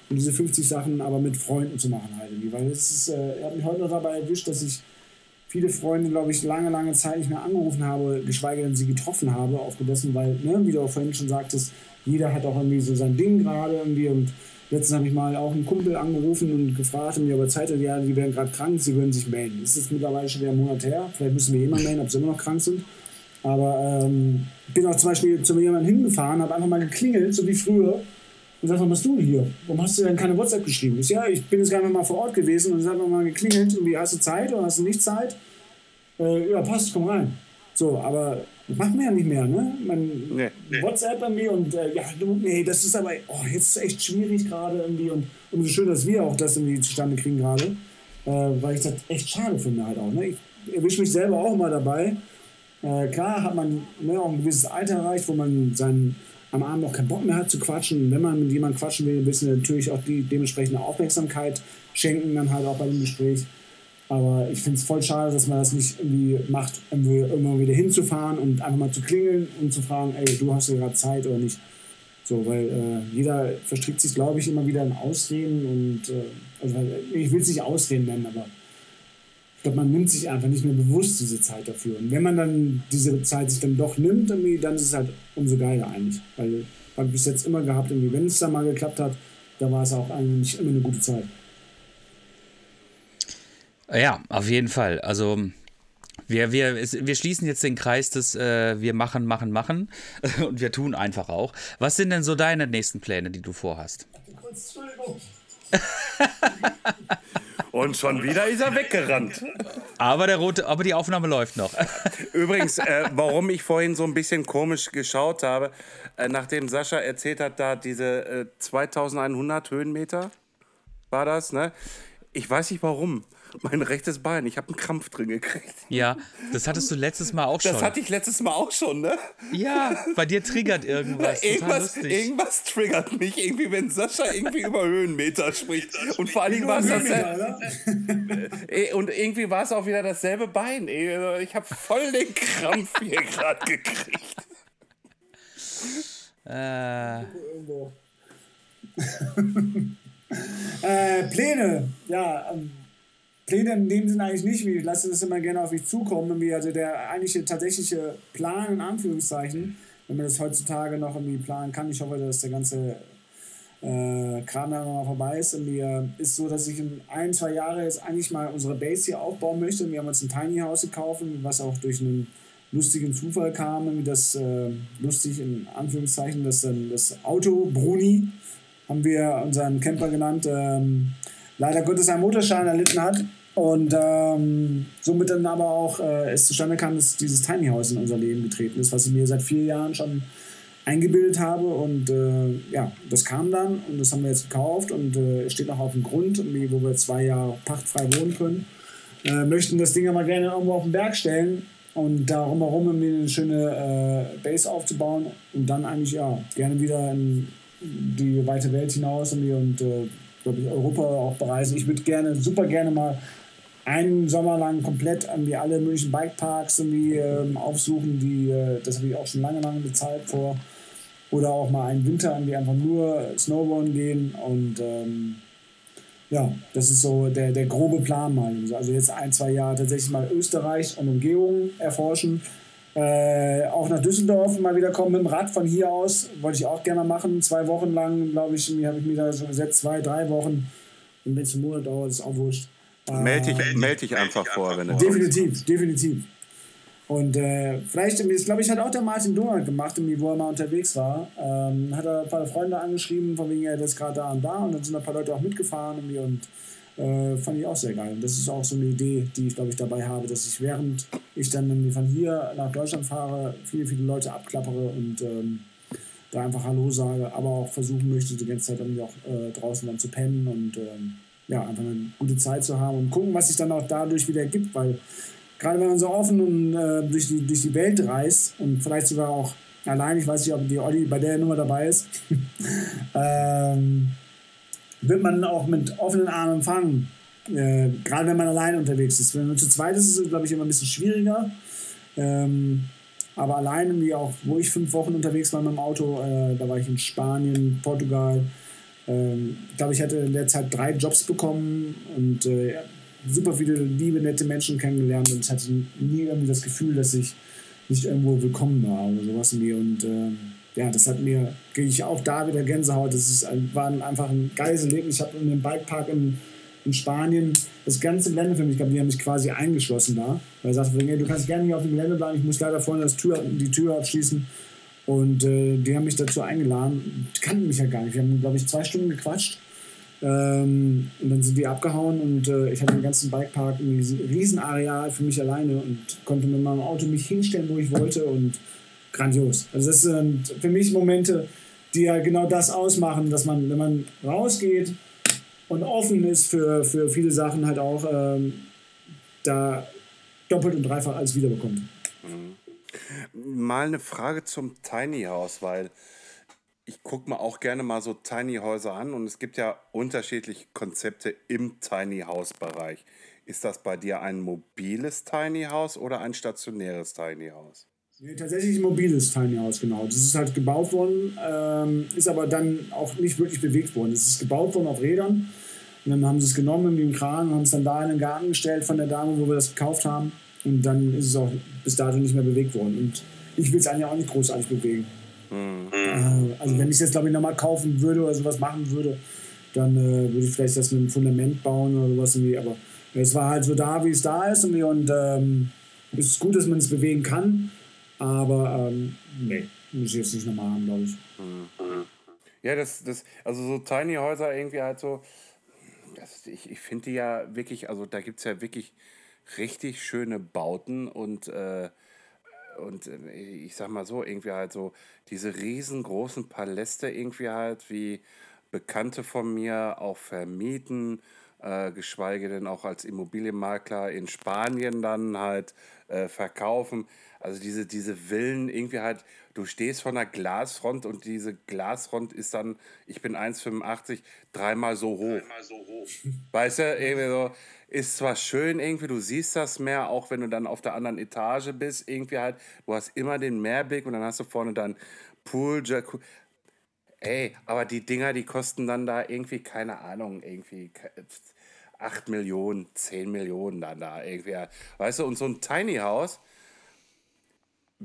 und diese 50 Sachen aber mit Freunden zu machen halt irgendwie, weil es ist, äh, er hat mich heute noch dabei erwischt, dass ich viele Freunde, glaube ich, lange, lange Zeit nicht mehr angerufen habe, geschweige denn sie getroffen habe, aufgrund dessen, weil, ne, wie du auch vorhin schon sagtest, jeder hat auch irgendwie so sein Ding gerade irgendwie und letztens habe ich mal auch einen Kumpel angerufen und gefragt, und mir aber Zeit hat, ja, die werden gerade krank, sie würden sich melden. Das ist mittlerweile schon wieder ein Monat her, vielleicht müssen wir jemanden melden, ob sie immer noch krank sind. Aber ähm, bin auch zum Beispiel zu jemandem hingefahren, habe einfach mal geklingelt, so wie früher, und sag, was machst du hier? Warum hast du denn keine WhatsApp geschrieben? Ich, ja, ich bin jetzt gerade mal vor Ort gewesen und es hat mal geklingelt, irgendwie, hast du Zeit oder hast du nicht Zeit? Äh, ja, passt, komm rein. So, aber das macht man ja nicht mehr, ne? Man nee, nee. WhatsApp irgendwie und äh, ja, du, nee, das ist aber, oh, jetzt ist echt schwierig gerade irgendwie und umso schön, dass wir auch das irgendwie zustande kriegen gerade, äh, weil ich das echt schade finde halt auch, ne? Ich erwische mich selber auch mal dabei. Äh, klar hat man ne, auch ein gewisses Alter erreicht, wo man seinen, am Abend auch keinen Bock mehr hat zu quatschen. Und wenn man mit jemandem quatschen will, wissen wir natürlich auch die dementsprechende Aufmerksamkeit schenken, dann halt auch bei dem Gespräch. Aber ich finde es voll schade, dass man das nicht irgendwie macht, irgendwann wieder hinzufahren und einfach mal zu klingeln und zu fragen, ey, du hast ja gerade Zeit oder nicht. So, weil äh, jeder verstrickt sich, glaube ich, immer wieder in Ausreden und äh, also, ich will es nicht Ausreden nennen, aber glaube, man nimmt sich einfach nicht mehr bewusst diese Zeit dafür. Und wenn man dann diese Zeit sich dann doch nimmt, irgendwie, dann ist es halt umso geiler eigentlich. Weil habe ich bis jetzt immer gehabt, irgendwie, wenn es dann mal geklappt hat, da war es auch eigentlich immer eine gute Zeit. Ja, auf jeden Fall. Also wir, wir, wir schließen jetzt den Kreis des äh, wir machen, machen, machen und wir tun einfach auch. Was sind denn so deine nächsten Pläne, die du vorhast? Entschuldigung. Und schon wieder ist er weggerannt. Aber, der rote, aber die Aufnahme läuft noch. Übrigens, äh, warum ich vorhin so ein bisschen komisch geschaut habe, äh, nachdem Sascha erzählt hat, da diese äh, 2100 Höhenmeter war das, ne? Ich weiß nicht warum mein rechtes Bein. Ich habe einen Krampf drin gekriegt. Ja, das hattest du letztes Mal auch schon. Das hatte ich letztes Mal auch schon, ne? Ja, bei dir triggert irgendwas. irgendwas, irgendwas triggert mich irgendwie, wenn Sascha irgendwie über Höhenmeter spricht. Und vor allen Dingen war es das. Äh, und irgendwie war es auch wieder dasselbe Bein. Ich habe voll den Krampf hier gerade gekriegt. Äh. äh, Pläne, ja. Ähm Pläne in dem Sinne eigentlich nicht, ich lasse das immer gerne auf mich zukommen. Also der eigentliche tatsächliche Plan in Anführungszeichen, wenn man das heutzutage noch irgendwie planen kann, ich hoffe, dass der ganze äh, Kram dann mal vorbei ist. Und wir, ist so, dass ich in ein, zwei Jahren jetzt eigentlich mal unsere Base hier aufbauen möchte. Und wir haben uns ein Tiny House gekauft, was auch durch einen lustigen Zufall kam, wie das äh, lustig in Anführungszeichen, dass das Auto Bruni haben wir unseren Camper genannt. Ähm, leider Gottes einen Motorschein erlitten hat und ähm, somit dann aber auch äh, es zustande kam, dass dieses Tiny House in unser Leben getreten ist, was ich mir seit vier Jahren schon eingebildet habe und äh, ja, das kam dann und das haben wir jetzt gekauft und äh, steht noch auf dem Grund, wo wir zwei Jahre pachtfrei wohnen können. Äh, möchten das Ding aber gerne irgendwo auf den Berg stellen und darum herum eine schöne äh, Base aufzubauen und dann eigentlich ja gerne wieder in die weite Welt hinaus und, und äh, glaube ich, Europa auch bereisen. Ich würde gerne, super gerne mal einen Sommer lang komplett irgendwie alle möglichen Bikeparks irgendwie ähm, aufsuchen, die, äh, das habe ich auch schon lange, lange bezahlt vor. Oder auch mal einen Winter irgendwie einfach nur Snowboarden gehen und ähm, ja, das ist so der, der grobe Plan mal. Also jetzt ein, zwei Jahre tatsächlich mal Österreich und Umgebung erforschen äh, auch nach Düsseldorf mal wieder kommen mit dem Rad von hier aus. Wollte ich auch gerne machen. Zwei Wochen lang, glaube ich, habe ich mir da so gesetzt, zwei, drei Wochen. Und wenn es einen Monat dauert, ist auch wurscht. Äh, meld, dich, meld dich einfach vor, wenn du Definitiv, definitiv. Und äh, vielleicht, das glaube ich, hat auch der Martin Donald gemacht, wo er mal unterwegs war. Ähm, hat er ein paar Freunde angeschrieben, von wegen er ist gerade da und da. Und dann sind ein paar Leute auch mitgefahren irgendwie und äh, fand ich auch sehr geil. Und das ist auch so eine Idee, die ich, glaube ich, dabei habe, dass ich während ich dann von hier nach Deutschland fahre, viele, viele Leute abklappere und ähm, da einfach Hallo sage, aber auch versuchen möchte, die ganze Zeit dann auch äh, draußen dann zu pennen und ähm, ja, einfach eine gute Zeit zu haben und gucken, was sich dann auch dadurch wieder ergibt, weil gerade wenn man so offen und äh, durch, die, durch die Welt reist und vielleicht sogar auch allein, ich weiß nicht, ob die Olli bei der Nummer dabei ist, ähm, wird man auch mit offenen Armen empfangen. Äh, gerade wenn man allein unterwegs ist. Wenn man zu zweit ist, ist es, glaube ich, immer ein bisschen schwieriger. Ähm, aber allein, wie auch, wo ich fünf Wochen unterwegs war mit dem Auto, äh, da war ich in Spanien, Portugal. Ähm, ich glaube, ich hatte in der Zeit drei Jobs bekommen und äh, super viele liebe, nette Menschen kennengelernt und ich hatte nie irgendwie das Gefühl, dass ich nicht irgendwo willkommen war oder sowas mir. Und ähm, ja, das hat mir, kriege ich auch da wieder Gänsehaut. Das ist, war einfach ein geiles Erlebnis. Ich habe in dem Bikepark in, in Spanien das ganze Gelände für mich gehabt. Die haben mich quasi eingeschlossen da. Weil er sagte, du kannst gerne hier auf dem Gelände bleiben, ich muss leider vorne das Tür, die Tür abschließen. Und äh, die haben mich dazu eingeladen. Die kannten mich ja gar nicht. Wir haben, glaube ich, zwei Stunden gequatscht. Ähm, und dann sind die abgehauen und äh, ich hatte den ganzen Bikepark in diesem Riesenareal für mich alleine und konnte mit meinem Auto mich hinstellen, wo ich wollte und grandios. Also das sind für mich Momente, die ja genau das ausmachen, dass man, wenn man rausgeht und offen ist für, für viele Sachen, halt auch ähm, da doppelt und dreifach alles wiederbekommt. Mal eine Frage zum Tiny House, weil ich gucke mir auch gerne mal so Tiny Häuser an und es gibt ja unterschiedliche Konzepte im Tiny House Bereich. Ist das bei dir ein mobiles Tiny House oder ein stationäres Tiny House? Nee, tatsächlich ein mobiles Tiny House, genau. Das ist halt gebaut worden, ähm, ist aber dann auch nicht wirklich bewegt worden. Es ist gebaut worden auf Rädern. Und dann haben sie es genommen wie im Kran und haben es dann da in den Garten gestellt von der Dame, wo wir das gekauft haben. Und dann ist es auch bis dato nicht mehr bewegt worden. Und ich will es eigentlich auch nicht großartig bewegen. Äh, also wenn ich es jetzt, glaube ich, nochmal kaufen würde oder sowas machen würde, dann äh, würde ich vielleicht das mit einem Fundament bauen oder sowas irgendwie. Aber es war halt so da, wie es da ist. Irgendwie. Und ähm, es ist gut, dass man es bewegen kann. Aber ähm, nee, muss ich jetzt nicht nochmal haben, glaube ich. Ja, das, das, also so Tiny Häuser irgendwie halt so, das, ich, ich finde die ja wirklich, also da gibt es ja wirklich richtig schöne Bauten und, äh, und äh, ich sag mal so, irgendwie halt so diese riesengroßen Paläste irgendwie halt, wie Bekannte von mir auch vermieten, äh, geschweige denn auch als Immobilienmakler in Spanien dann halt äh, verkaufen. Also diese, diese Villen irgendwie halt, du stehst vor einer Glasfront und diese Glasfront ist dann, ich bin 1,85, dreimal so hoch. Weißt du, irgendwie so, ist zwar schön irgendwie, du siehst das mehr, auch wenn du dann auf der anderen Etage bist, irgendwie halt, du hast immer den Mehrblick und dann hast du vorne dann Pool, Jacuzzi. Ey, aber die Dinger, die kosten dann da irgendwie, keine Ahnung, irgendwie 8 Millionen, 10 Millionen dann da irgendwie. Weißt du, und so ein Tiny House,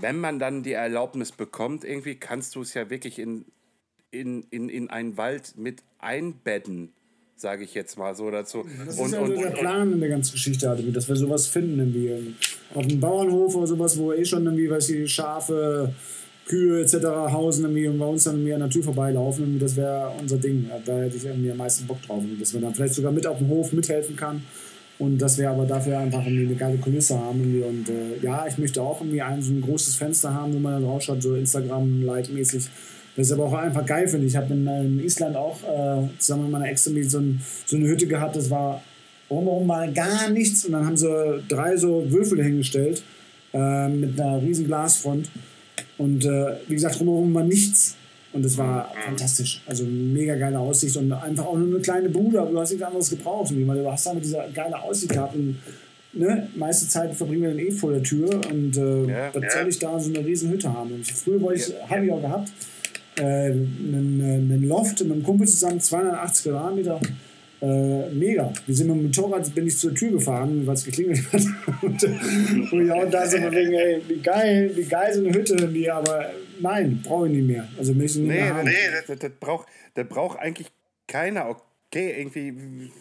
wenn man dann die Erlaubnis bekommt, irgendwie kannst du es ja wirklich in, in, in, in einen Wald mit einbetten, sage ich jetzt mal so dazu. Das und, ist ja und, so der und, Plan in der ganzen Geschichte, halt, dass wir sowas finden, irgendwie ähm, auf einem Bauernhof oder sowas, wo eh schon irgendwie, weiß ich, Schafe, Kühe etc. hausen irgendwie und bei uns dann irgendwie an der Tür vorbeilaufen. Irgendwie, das wäre unser Ding. Da hätte ich irgendwie am meisten Bock drauf, dass man dann vielleicht sogar mit auf dem Hof mithelfen kann. Und dass wir aber dafür einfach eine geile Kulisse haben. Irgendwie. Und äh, ja, ich möchte auch irgendwie ein so ein großes Fenster haben, wo man dann rausschaut, so Instagram-like-mäßig. Das ist aber auch einfach geil, finde ich. Ich habe in, in Island auch äh, zusammen mit meiner Ex so, ein, so eine Hütte gehabt, das war drumherum mal gar nichts. Und dann haben sie drei so Würfel hingestellt äh, mit einer riesen Glasfront. Und äh, wie gesagt, drumherum war nichts. Und es war fantastisch. Also mega geile Aussicht und einfach auch nur eine kleine Bude, aber du hast nichts anderes gebraucht. irgendwie, Weil du hast damit diese geile Aussicht gehabt. Und ne, meiste Zeit verbringen wir dann eh vor der Tür. Und äh, Ja. was soll ich da so eine riesen Hütte haben? Und ich, früher wollte ich, habe ich auch gehabt, äh, einen, äh, einen Loft mit einem Kumpel zusammen, 280 Quadratmeter. Äh, mega. Wir sind mit dem Motorrad, bin ich zur Tür gefahren, weil es geklingelt hat. und, und ja, und da so von wegen, ey, wie geil, wie geil so eine Hütte, die, aber nein, brauche ich nicht mehr. Also nicht Nee, mehr nee, das, das, das braucht das braucht eigentlich keiner. Okay, irgendwie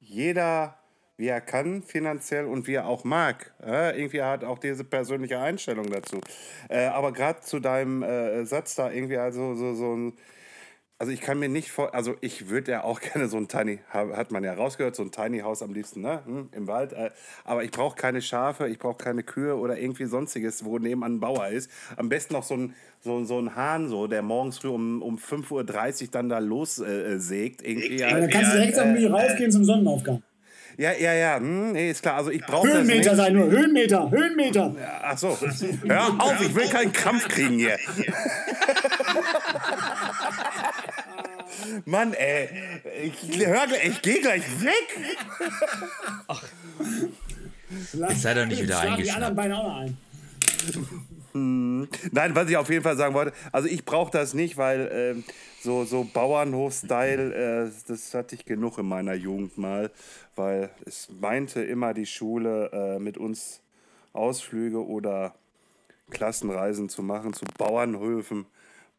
jeder, wie er kann, finanziell und wie er auch mag. Äh, irgendwie hat auch diese persönliche Einstellung dazu. Äh, aber gerade zu deinem äh, Satz da irgendwie, also so, so ein. Also ich kann mir nicht vor, also ich würde ja auch gerne so ein Tiny, ha- hat man ja rausgehört, so ein Tiny House am liebsten, ne, hm, im Wald. Äh, aber ich brauche keine Schafe, ich brauche keine Kühe oder irgendwie sonstiges, wo nebenan ein Bauer ist. Am besten noch so ein, so, so ein Hahn, so, der morgens früh um, um 5.30 Uhr dann da lossägt. Äh, sägt, irgendwie. Ja, dann kannst du direkt irgendwie rausgehen zum Sonnenaufgang. Ja, ja, ja, hm, nee, ist klar. Also ich brauche das. Höhenmeter sein nur, Höhenmeter, Höhenmeter. Ach so, hör auf, ich will keinen Krampf kriegen hier. Mann, ey, ich, hör, gleich- ich gehe gleich weg. Jetzt sei doch nicht wieder Die eingeschnappt. anderen Beine auch noch ein. Nein, was ich auf jeden Fall sagen wollte, also ich brauche das nicht, weil ähm, so, so Bauernhof-Style, äh, das hatte ich genug in meiner Jugend mal, weil es meinte immer die Schule äh, mit uns Ausflüge oder Klassenreisen zu machen zu Bauernhöfen,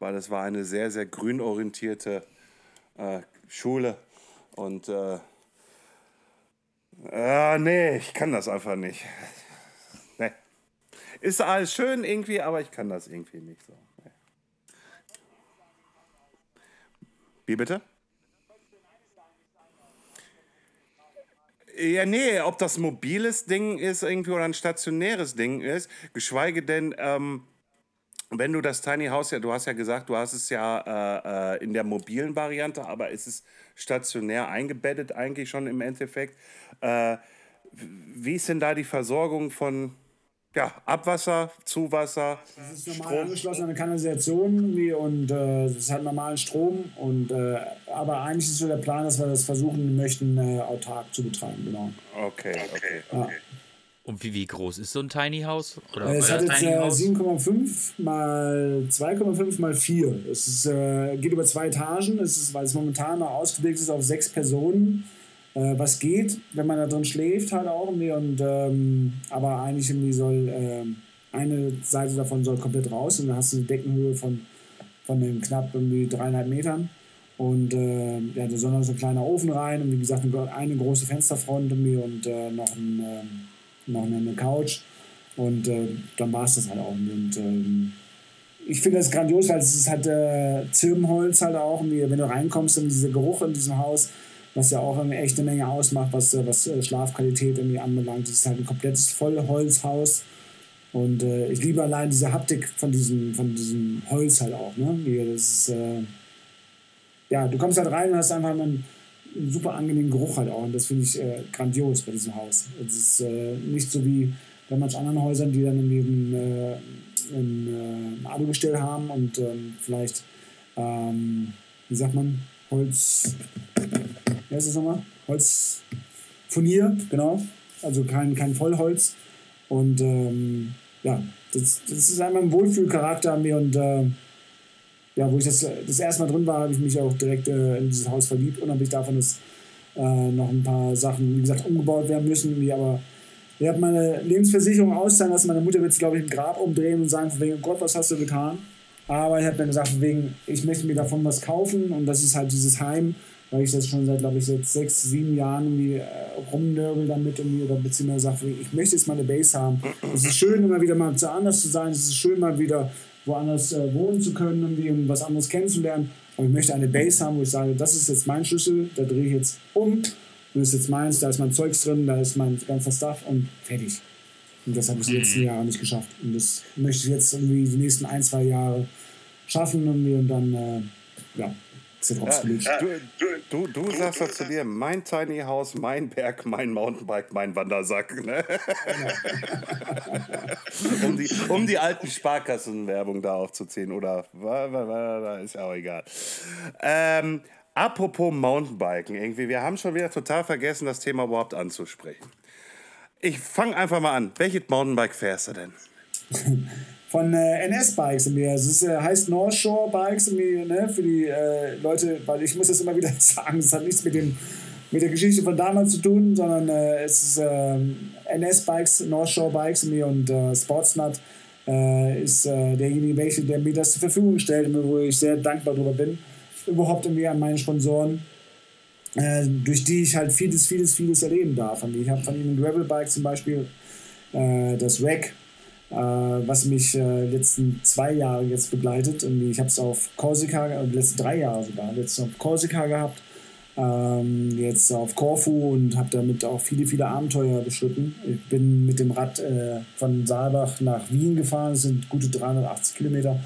weil es war eine sehr, sehr grünorientierte äh, Schule und äh, äh, nee, ich kann das einfach nicht. Nee. Ist alles schön irgendwie, aber ich kann das irgendwie nicht so. Nee. Wie bitte? Ja, nee, ob das mobiles Ding ist irgendwie oder ein stationäres Ding ist, geschweige denn, ähm, wenn du das Tiny House ja, du hast ja gesagt, du hast es ja äh, äh, in der mobilen Variante, aber es ist stationär eingebettet eigentlich schon im Endeffekt. Äh, wie ist denn da die Versorgung von ja, Abwasser, Zuwasser, Das ist normal Strom? angeschlossen an eine Kanalisation irgendwie und äh, das hat normalen Strom. Und, äh, aber eigentlich ist so der Plan, dass wir das versuchen möchten, äh, autark zu betreiben. Genau. Okay, okay. Ja. Und wie, wie groß ist so ein Tiny House? Oder Es euer hat jetzt äh, House? 7,5 mal 2,5 mal 4. Es ist, äh, geht über zwei Etagen, es ist, weil es momentan noch ausgelegt ist auf sechs Personen. Äh, was geht, wenn man da drin schläft, halt auch irgendwie. Und, ähm, aber eigentlich irgendwie soll ähm, eine Seite davon soll komplett raus und dann hast du eine Deckenhöhe von, von den knapp irgendwie dreieinhalb Metern. Und äh, ja, da soll noch so ein kleiner Ofen rein und wie gesagt eine, eine große Fensterfront irgendwie und äh, noch, ein, noch eine, Couch. Und äh, dann war es das halt auch. Und ähm, ich finde das grandios, weil es ist halt äh, Zirbenholz halt auch. Wenn du reinkommst und dieser Geruch in diesem Haus, was ja auch eine echte Menge ausmacht, was, äh, was äh, Schlafqualität irgendwie anbelangt. Es ist halt ein komplettes Vollholzhaus. Und äh, ich liebe allein diese Haptik von diesem, von diesem Holz halt auch. Ne? Das ist, äh, ja, du kommst halt rein und hast einfach einen, super angenehmen Geruch halt auch. Und das finde ich äh, grandios bei diesem Haus. Es ist äh, nicht so wie bei manchen anderen Häusern, die dann ein, äh, ein, äh, Alugestell haben und ähm, vielleicht, ähm, wie sagt man, Holz, wie heißt das nochmal? Holzfurnier, genau. Also kein, kein Vollholz. Und ähm, ja, das, das ist einmal ein Wohlfühlcharakter an mir und äh, ja, wo ich das, das erste Mal drin war, habe ich mich auch direkt äh, in dieses Haus verliebt. Unabhängig davon, dass äh, noch ein paar Sachen, wie gesagt, umgebaut werden müssen. Wie, aber ich habe meine Lebensversicherung auszahlen lassen. Meine Mutter wird sich, glaube ich, im Grab umdrehen und sagen, wegen, oh Gott, was hast du getan? Aber ich habe dann gesagt, wegen, ich möchte mir davon was kaufen und das ist halt dieses Heim, weil ich das schon seit, glaube ich, seit sechs, sieben Jahren irgendwie äh, rumnörgel damit irgendwie oder beziehungsweise sage, ich möchte jetzt mal eine Base haben. Es ist schön, immer wieder mal zu anders zu sein. Es ist schön, mal wieder woanders äh, wohnen zu können, irgendwie, um was anderes kennenzulernen. Aber ich möchte eine Base haben, wo ich sage, das ist jetzt mein Schlüssel, da drehe ich jetzt um und das ist jetzt meins, da ist mein Zeugs drin, da ist mein ganzer Stuff und fertig. Und das habe ich die letzten Jahre nicht geschafft. Und das möchte ich jetzt irgendwie die nächsten ein, zwei Jahre schaffen irgendwie und dann, äh, ja, ausgelutscht. Du, du, du, du sagst doch zu dir, mein Tiny House, mein Berg, mein Mountainbike, mein Wandersack. Ne? um, die, um die alten Sparkassenwerbung da aufzuziehen. Oder ist ja auch egal. Ähm, apropos Mountainbiken, irgendwie, wir haben schon wieder total vergessen, das Thema überhaupt anzusprechen. Ich fange einfach mal an. Welches Mountainbike fährst du denn? von äh, NS-Bikes irgendwie. Also es äh, heißt North Shore Bikes irgendwie, ne, für die äh, Leute, weil ich muss das immer wieder sagen, es hat nichts mit dem mit der Geschichte von damals zu tun, sondern äh, es ist ähm, NS-Bikes, North Shore Bikes irgendwie und äh, Sportsnut äh, ist derjenige, welche, der mir das zur Verfügung stellt, wo ich sehr dankbar darüber bin. Überhaupt irgendwie an meine Sponsoren, durch die ich halt vieles, vieles, vieles erleben darf. Ich habe von ihnen ein Gravelbike zum Beispiel, das Rack, was mich äh, letzten zwei Jahre jetzt begleitet. Und ich habe es auf Korsika, äh, letzten drei Jahre sogar, letztens auf Korsika gehabt, ähm, jetzt auf Korfu und habe damit auch viele, viele Abenteuer beschritten. Ich bin mit dem Rad äh, von Saalbach nach Wien gefahren, das sind gute 380 Kilometer.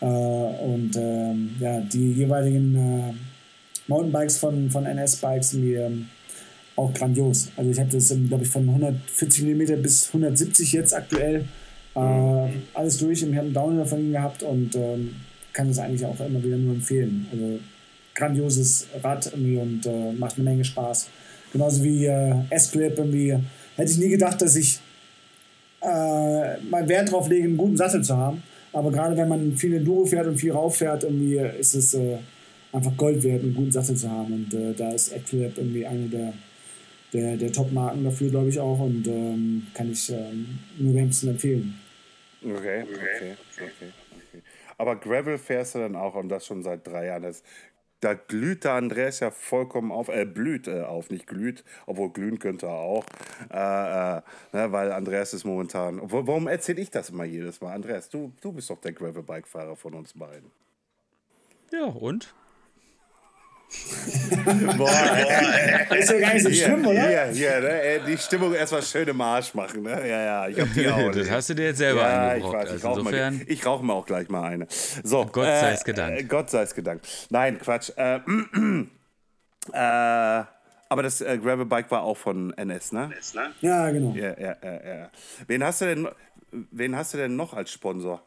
Äh, und ähm, ja, die jeweiligen äh, Mountainbikes von, von NS-Bikes sind ähm, auch grandios. Also ich habe das, glaube ich, von 140 mm bis 170 jetzt aktuell äh, alles durch. Und ich habe einen Downhill von ihnen gehabt und ähm, kann das eigentlich auch immer wieder nur empfehlen. Also grandioses Rad irgendwie und äh, macht eine Menge Spaß. Genauso wie äh, S-Clip irgendwie. Hätte ich nie gedacht, dass ich äh, mal Wert drauf lege, einen guten Sattel zu haben. Aber gerade wenn man viel Enduro fährt und viel rauffährt, irgendwie ist es äh, einfach Gold wert, einen guten Sattel zu haben. Und äh, da ist Eclip irgendwie eine der, der, der Top-Marken dafür, glaube ich auch. Und ähm, kann ich ähm, nur wärmstens empfehlen. Okay, okay, okay, okay. Aber Gravel fährst du dann auch und das schon seit drei Jahren. Das, da glüht der Andreas ja vollkommen auf, äh, blüht äh, auf, nicht glüht, obwohl glühen könnte er auch, äh, äh, ne, weil Andreas ist momentan. Obwohl, warum erzähle ich das immer jedes Mal? Andreas, du, du bist doch der Gravelbike-Fahrer von uns beiden. Ja, und? Boah, ey, Ist ja gar nicht so schlimm, oder? Hier, hier, ne, ey, die Stimmung erstmal schön im Arsch machen, ne? Ja, ja, ich hab die auch. Das hast du dir jetzt selber Ja, ich eingebrockt. weiß, ich Also rauche insofern, mal, ich rauch mir auch gleich mal eine. So, Gott sei es gedankt. Äh, Gott sei es gedankt. Nein, Quatsch. Äh, äh, aber das äh, Gravelbike war auch von NS, ne? Ja, genau. Ja, ja, ja, ja. Wen hast du denn, wen hast du denn noch als Sponsor?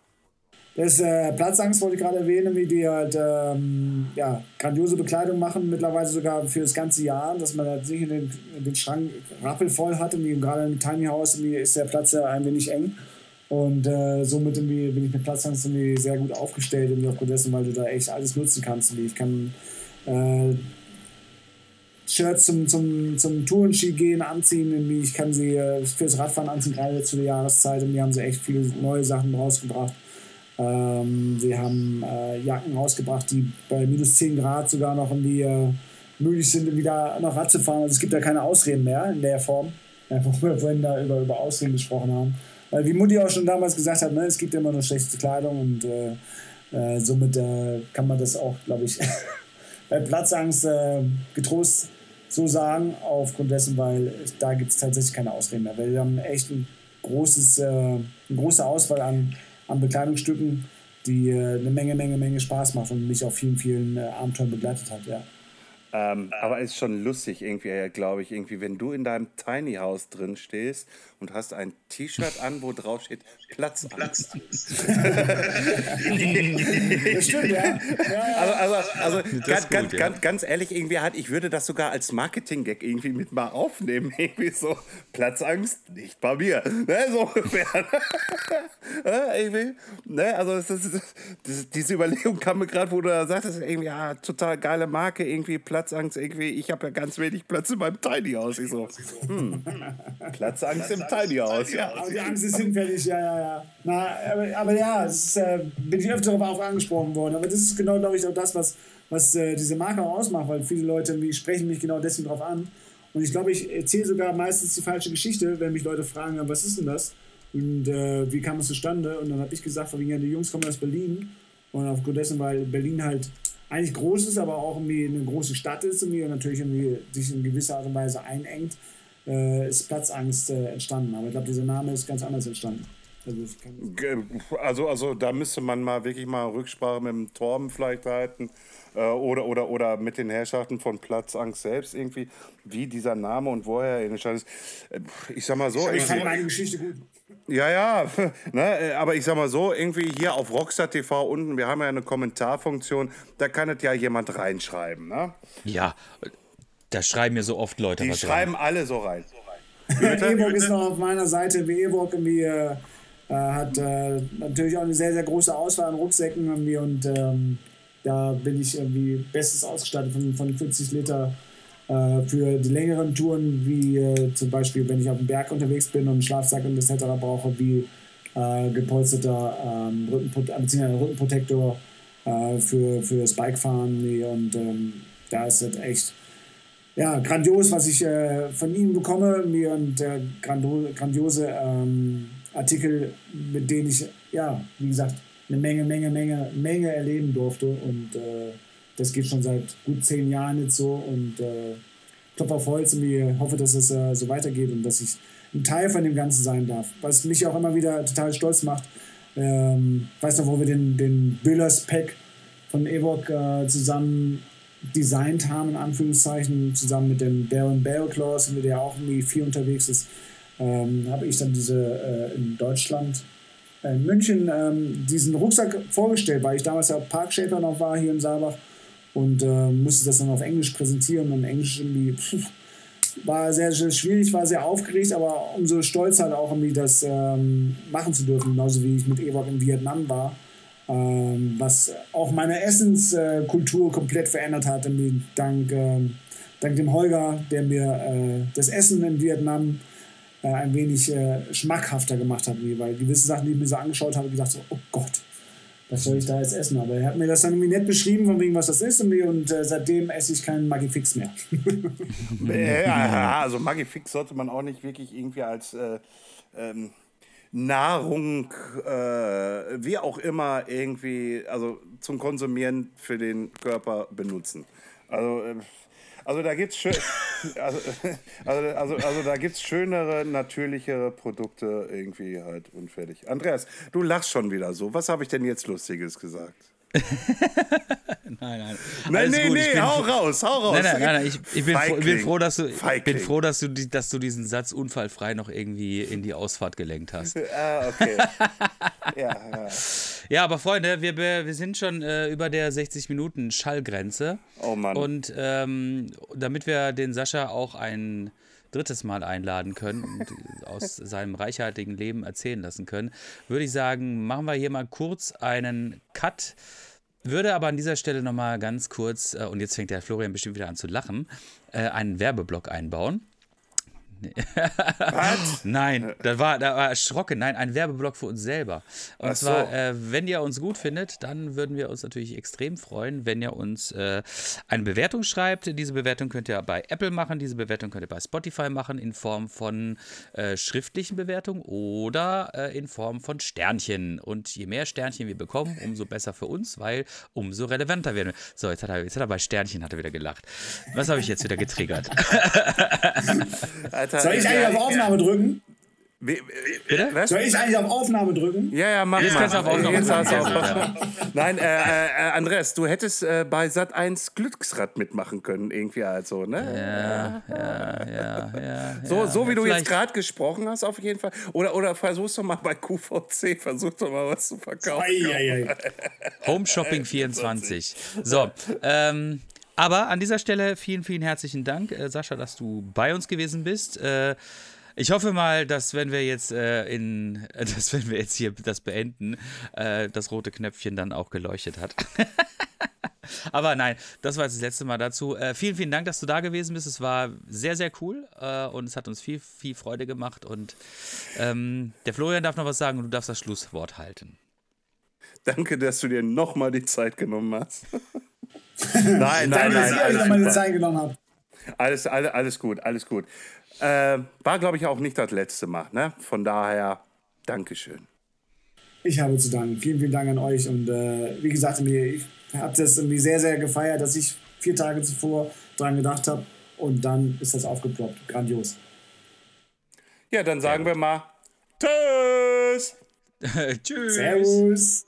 Das äh, Platzangst wollte ich gerade erwähnen, wie die halt ähm, ja, grandiose Bekleidung machen, mittlerweile sogar für das ganze Jahr, dass man halt sich in den, in den Schrank rappelvoll hat. Und gerade im Tiny House ist der Platz ja ein wenig eng. Und äh, somit bin ich mit Platzangst sehr gut aufgestellt, irgendwie aufgrund dessen, weil du da echt alles nutzen kannst. Ich kann äh, Shirts zum, zum, zum Tourenski gehen anziehen, ich kann sie äh, fürs Radfahren anziehen, gerade zu der Jahreszeit. Und die haben sie echt viele neue Sachen rausgebracht. Ähm, sie haben äh, Jacken rausgebracht, die bei minus 10 Grad sogar noch irgendwie äh, möglich sind, wieder noch Rad zu fahren. Also es gibt da keine Ausreden mehr in der Form, wo wir vorhin da über, über Ausreden gesprochen haben. Weil wie Mutti auch schon damals gesagt hat, ne, es gibt immer nur schlechte Kleidung und äh, äh, somit äh, kann man das auch, glaube ich, bei Platzangst äh, getrost so sagen, aufgrund dessen, weil da gibt es tatsächlich keine Ausreden mehr. Weil wir haben echt ein großes, äh, eine große Auswahl an, an Bekleidungsstücken, die äh, eine Menge, Menge, Menge Spaß macht und mich auf vielen, vielen Abenteuern begleitet hat, ja. Ähm, aber es ist schon lustig irgendwie, glaube ich, irgendwie, wenn du in deinem Tiny House drin stehst und hast ein T-Shirt an, wo drauf steht Platzangst. stimmt, ja. Also, also, also ganz, gut, ganz, ja. ganz, ganz ehrlich, irgendwie halt, ich würde das sogar als Marketing-Gag irgendwie mit mal aufnehmen. Irgendwie so, Platzangst, nicht bei mir. Ne, so ungefähr. irgendwie, ne, also das, das, das, diese Überlegung kam mir gerade, wo du da sagtest, irgendwie, ja, total geile Marke, irgendwie Platzangst, irgendwie, ich habe ja ganz wenig Platz in meinem Tiny House. Ich so, hm, Platzangst im Tiny House, ja. Aber die Angst ist hinfällig, ja, ja, ja. Na, aber, aber ja, ist, äh, bin ich öfter darauf angesprochen worden. Aber das ist genau, glaube ich, auch das, was, was äh, diese Marke auch ausmacht, weil viele Leute sprechen mich genau deswegen darauf an. Und ich glaube, ich erzähle sogar meistens die falsche Geschichte, wenn mich Leute fragen, was ist denn das? Und äh, wie kam es zustande? Und dann habe ich gesagt, von ja, die Jungs kommen aus Berlin. Und aufgrund dessen, weil Berlin halt eigentlich groß ist, aber auch irgendwie eine große Stadt ist irgendwie und natürlich irgendwie sich in gewisser Art und Weise einengt, äh, ist Platzangst äh, entstanden. Aber ich glaube, dieser Name ist ganz anders entstanden. Also, also, also, da müsste man mal wirklich mal Rücksprache mit dem Torben vielleicht halten äh, oder, oder, oder mit den Herrschaften von Platzangst selbst irgendwie, wie dieser Name und woher er entstanden ist. Äh, ich sag mal so. Ich fand meine Geschichte gut. Ja, ja, ne, äh, aber ich sag mal so, irgendwie hier auf Rockstar TV unten, wir haben ja eine Kommentarfunktion, da kann es ja jemand reinschreiben, ne? Ja, da schreiben mir so oft Leute Die was schreiben rein. alle so rein. Ewok ist noch auf meiner Seite, wie Ewok irgendwie äh, äh, hat äh, natürlich auch eine sehr, sehr große Auswahl an Rucksäcken irgendwie und ähm, da bin ich irgendwie bestens ausgestattet von, von 40 Liter äh, für die längeren Touren, wie äh, zum Beispiel, wenn ich auf dem Berg unterwegs bin und einen Schlafsack und etc. brauche, wie äh, gepolsterter ähm, Rückenprotektor, Rückenprotektor für, für das Bikefahren und ähm, da ist es echt ja, grandios, was ich äh, von Ihnen bekomme mir und äh, grandiose ähm, Artikel, mit denen ich, ja, wie gesagt, eine Menge, Menge, Menge, Menge erleben durfte. Und äh, das geht schon seit gut zehn Jahren jetzt so. Und äh, Klopf auf Holz und ich hoffe, dass es äh, so weitergeht und dass ich ein Teil von dem Ganzen sein darf. Was mich auch immer wieder total stolz macht. Ähm, weißt du, wo wir den, den Billers Pack von Evok äh, zusammen designt haben, in Anführungszeichen, zusammen mit dem Darren Bearclaws, mit der auch irgendwie viel unterwegs ist ähm, habe ich dann diese äh, in Deutschland, äh, in München, ähm, diesen Rucksack vorgestellt, weil ich damals ja Parkshaper noch war hier in Saalbach und äh, musste das dann auf Englisch präsentieren und Englisch irgendwie pff, war sehr, sehr schwierig, war sehr aufgeregt, aber umso stolzer halt auch irgendwie das ähm, machen zu dürfen, genauso wie ich mit Ewok in Vietnam war. Ähm, was auch meine Essenskultur komplett verändert hat, dank, äh, dank dem Holger, der mir äh, das Essen in Vietnam äh, ein wenig äh, schmackhafter gemacht hat, weil gewisse Sachen, die ich mir so angeschaut habe, gedacht so, oh Gott, was soll ich da jetzt essen? Aber er hat mir das dann irgendwie nett beschrieben, von wegen, was das ist und, und äh, seitdem esse ich keinen Magifix mehr. ja, also Magifix sollte man auch nicht wirklich irgendwie als äh, ähm, Nahrung, äh, wie auch immer, irgendwie, also zum Konsumieren für den Körper benutzen. Also äh, also da gibt's schön, also, also, also, also da gibt's schönere, natürlichere Produkte irgendwie halt unfertig. Andreas, du lachst schon wieder so. Was habe ich denn jetzt Lustiges gesagt? Nein, nein. Nein, nee, bin hau raus, hau raus. Nein, nein, nein, nein, ich, ich bin, froh, ich bin froh, dass du, bin froh, dass du, die, dass du diesen Satz unfallfrei noch irgendwie in die Ausfahrt gelenkt hast. Ah, okay. ja, ja. Ja, aber Freunde, wir, wir sind schon äh, über der 60 Minuten Schallgrenze. Oh Mann. Und ähm, damit wir den Sascha auch ein drittes Mal einladen können und aus seinem reichhaltigen Leben erzählen lassen können, würde ich sagen, machen wir hier mal kurz einen Cut. Würde aber an dieser Stelle nochmal ganz kurz, äh, und jetzt fängt der Florian bestimmt wieder an zu lachen, äh, einen Werbeblock einbauen. Nein, da war, da war erschrocken. Nein, ein Werbeblock für uns selber. Und Ach so. zwar, äh, wenn ihr uns gut findet, dann würden wir uns natürlich extrem freuen, wenn ihr uns äh, eine Bewertung schreibt. Diese Bewertung könnt ihr bei Apple machen, diese Bewertung könnt ihr bei Spotify machen in Form von äh, schriftlichen Bewertungen oder äh, in Form von Sternchen. Und je mehr Sternchen wir bekommen, umso besser für uns, weil umso relevanter werden wir. So, jetzt hat er, jetzt hat er bei Sternchen hat er wieder gelacht. Was habe ich jetzt wieder getriggert? Alter, Soll ich eigentlich auf Aufnahme drücken? Wie- Bitte? Was? Soll ich eigentlich auf Aufnahme drücken? Ja, ja, mach Jetzt mal. kannst du auf Aufnahme Jetzt du auf- Nein, äh, äh, äh, Andreas, du hättest äh, bei Sat 1 Glücksrad mitmachen können, irgendwie also, ne? Ja, ja, ja, ja. So, ja. so wie du jetzt Vielleicht- gerade gesprochen hast, auf jeden Fall. Oder, oder versuch's doch mal bei QVC, versuch doch mal was zu verkaufen. Eieiei. Home Shopping 24. So, ähm, aber an dieser Stelle vielen, vielen herzlichen Dank, äh, Sascha, dass du bei uns gewesen bist. Äh, ich hoffe mal, dass wenn wir jetzt äh, in, dass wenn wir jetzt hier das beenden, äh, das rote Knöpfchen dann auch geleuchtet hat. Aber nein, das war jetzt das letzte Mal dazu. Äh, vielen, vielen Dank, dass du da gewesen bist. Es war sehr, sehr cool äh, und es hat uns viel, viel Freude gemacht. Und ähm, der Florian darf noch was sagen und du darfst das Schlusswort halten. Danke, dass du dir nochmal die Zeit genommen hast. nein, nein, dass nein, ihr euch super. Zeit genommen habt. alles, alles, alles gut, alles gut. Äh, war, glaube ich, auch nicht das letzte Mal, ne? Von daher, Dankeschön. Ich habe zu danken. Vielen, vielen Dank an euch. Und äh, wie gesagt, mir, ich habe das irgendwie sehr, sehr gefeiert, dass ich vier Tage zuvor dran gedacht habe. Und dann ist das aufgeploppt. Grandios. Ja, dann sagen wir mal Tschüss! Tschüss. Servus.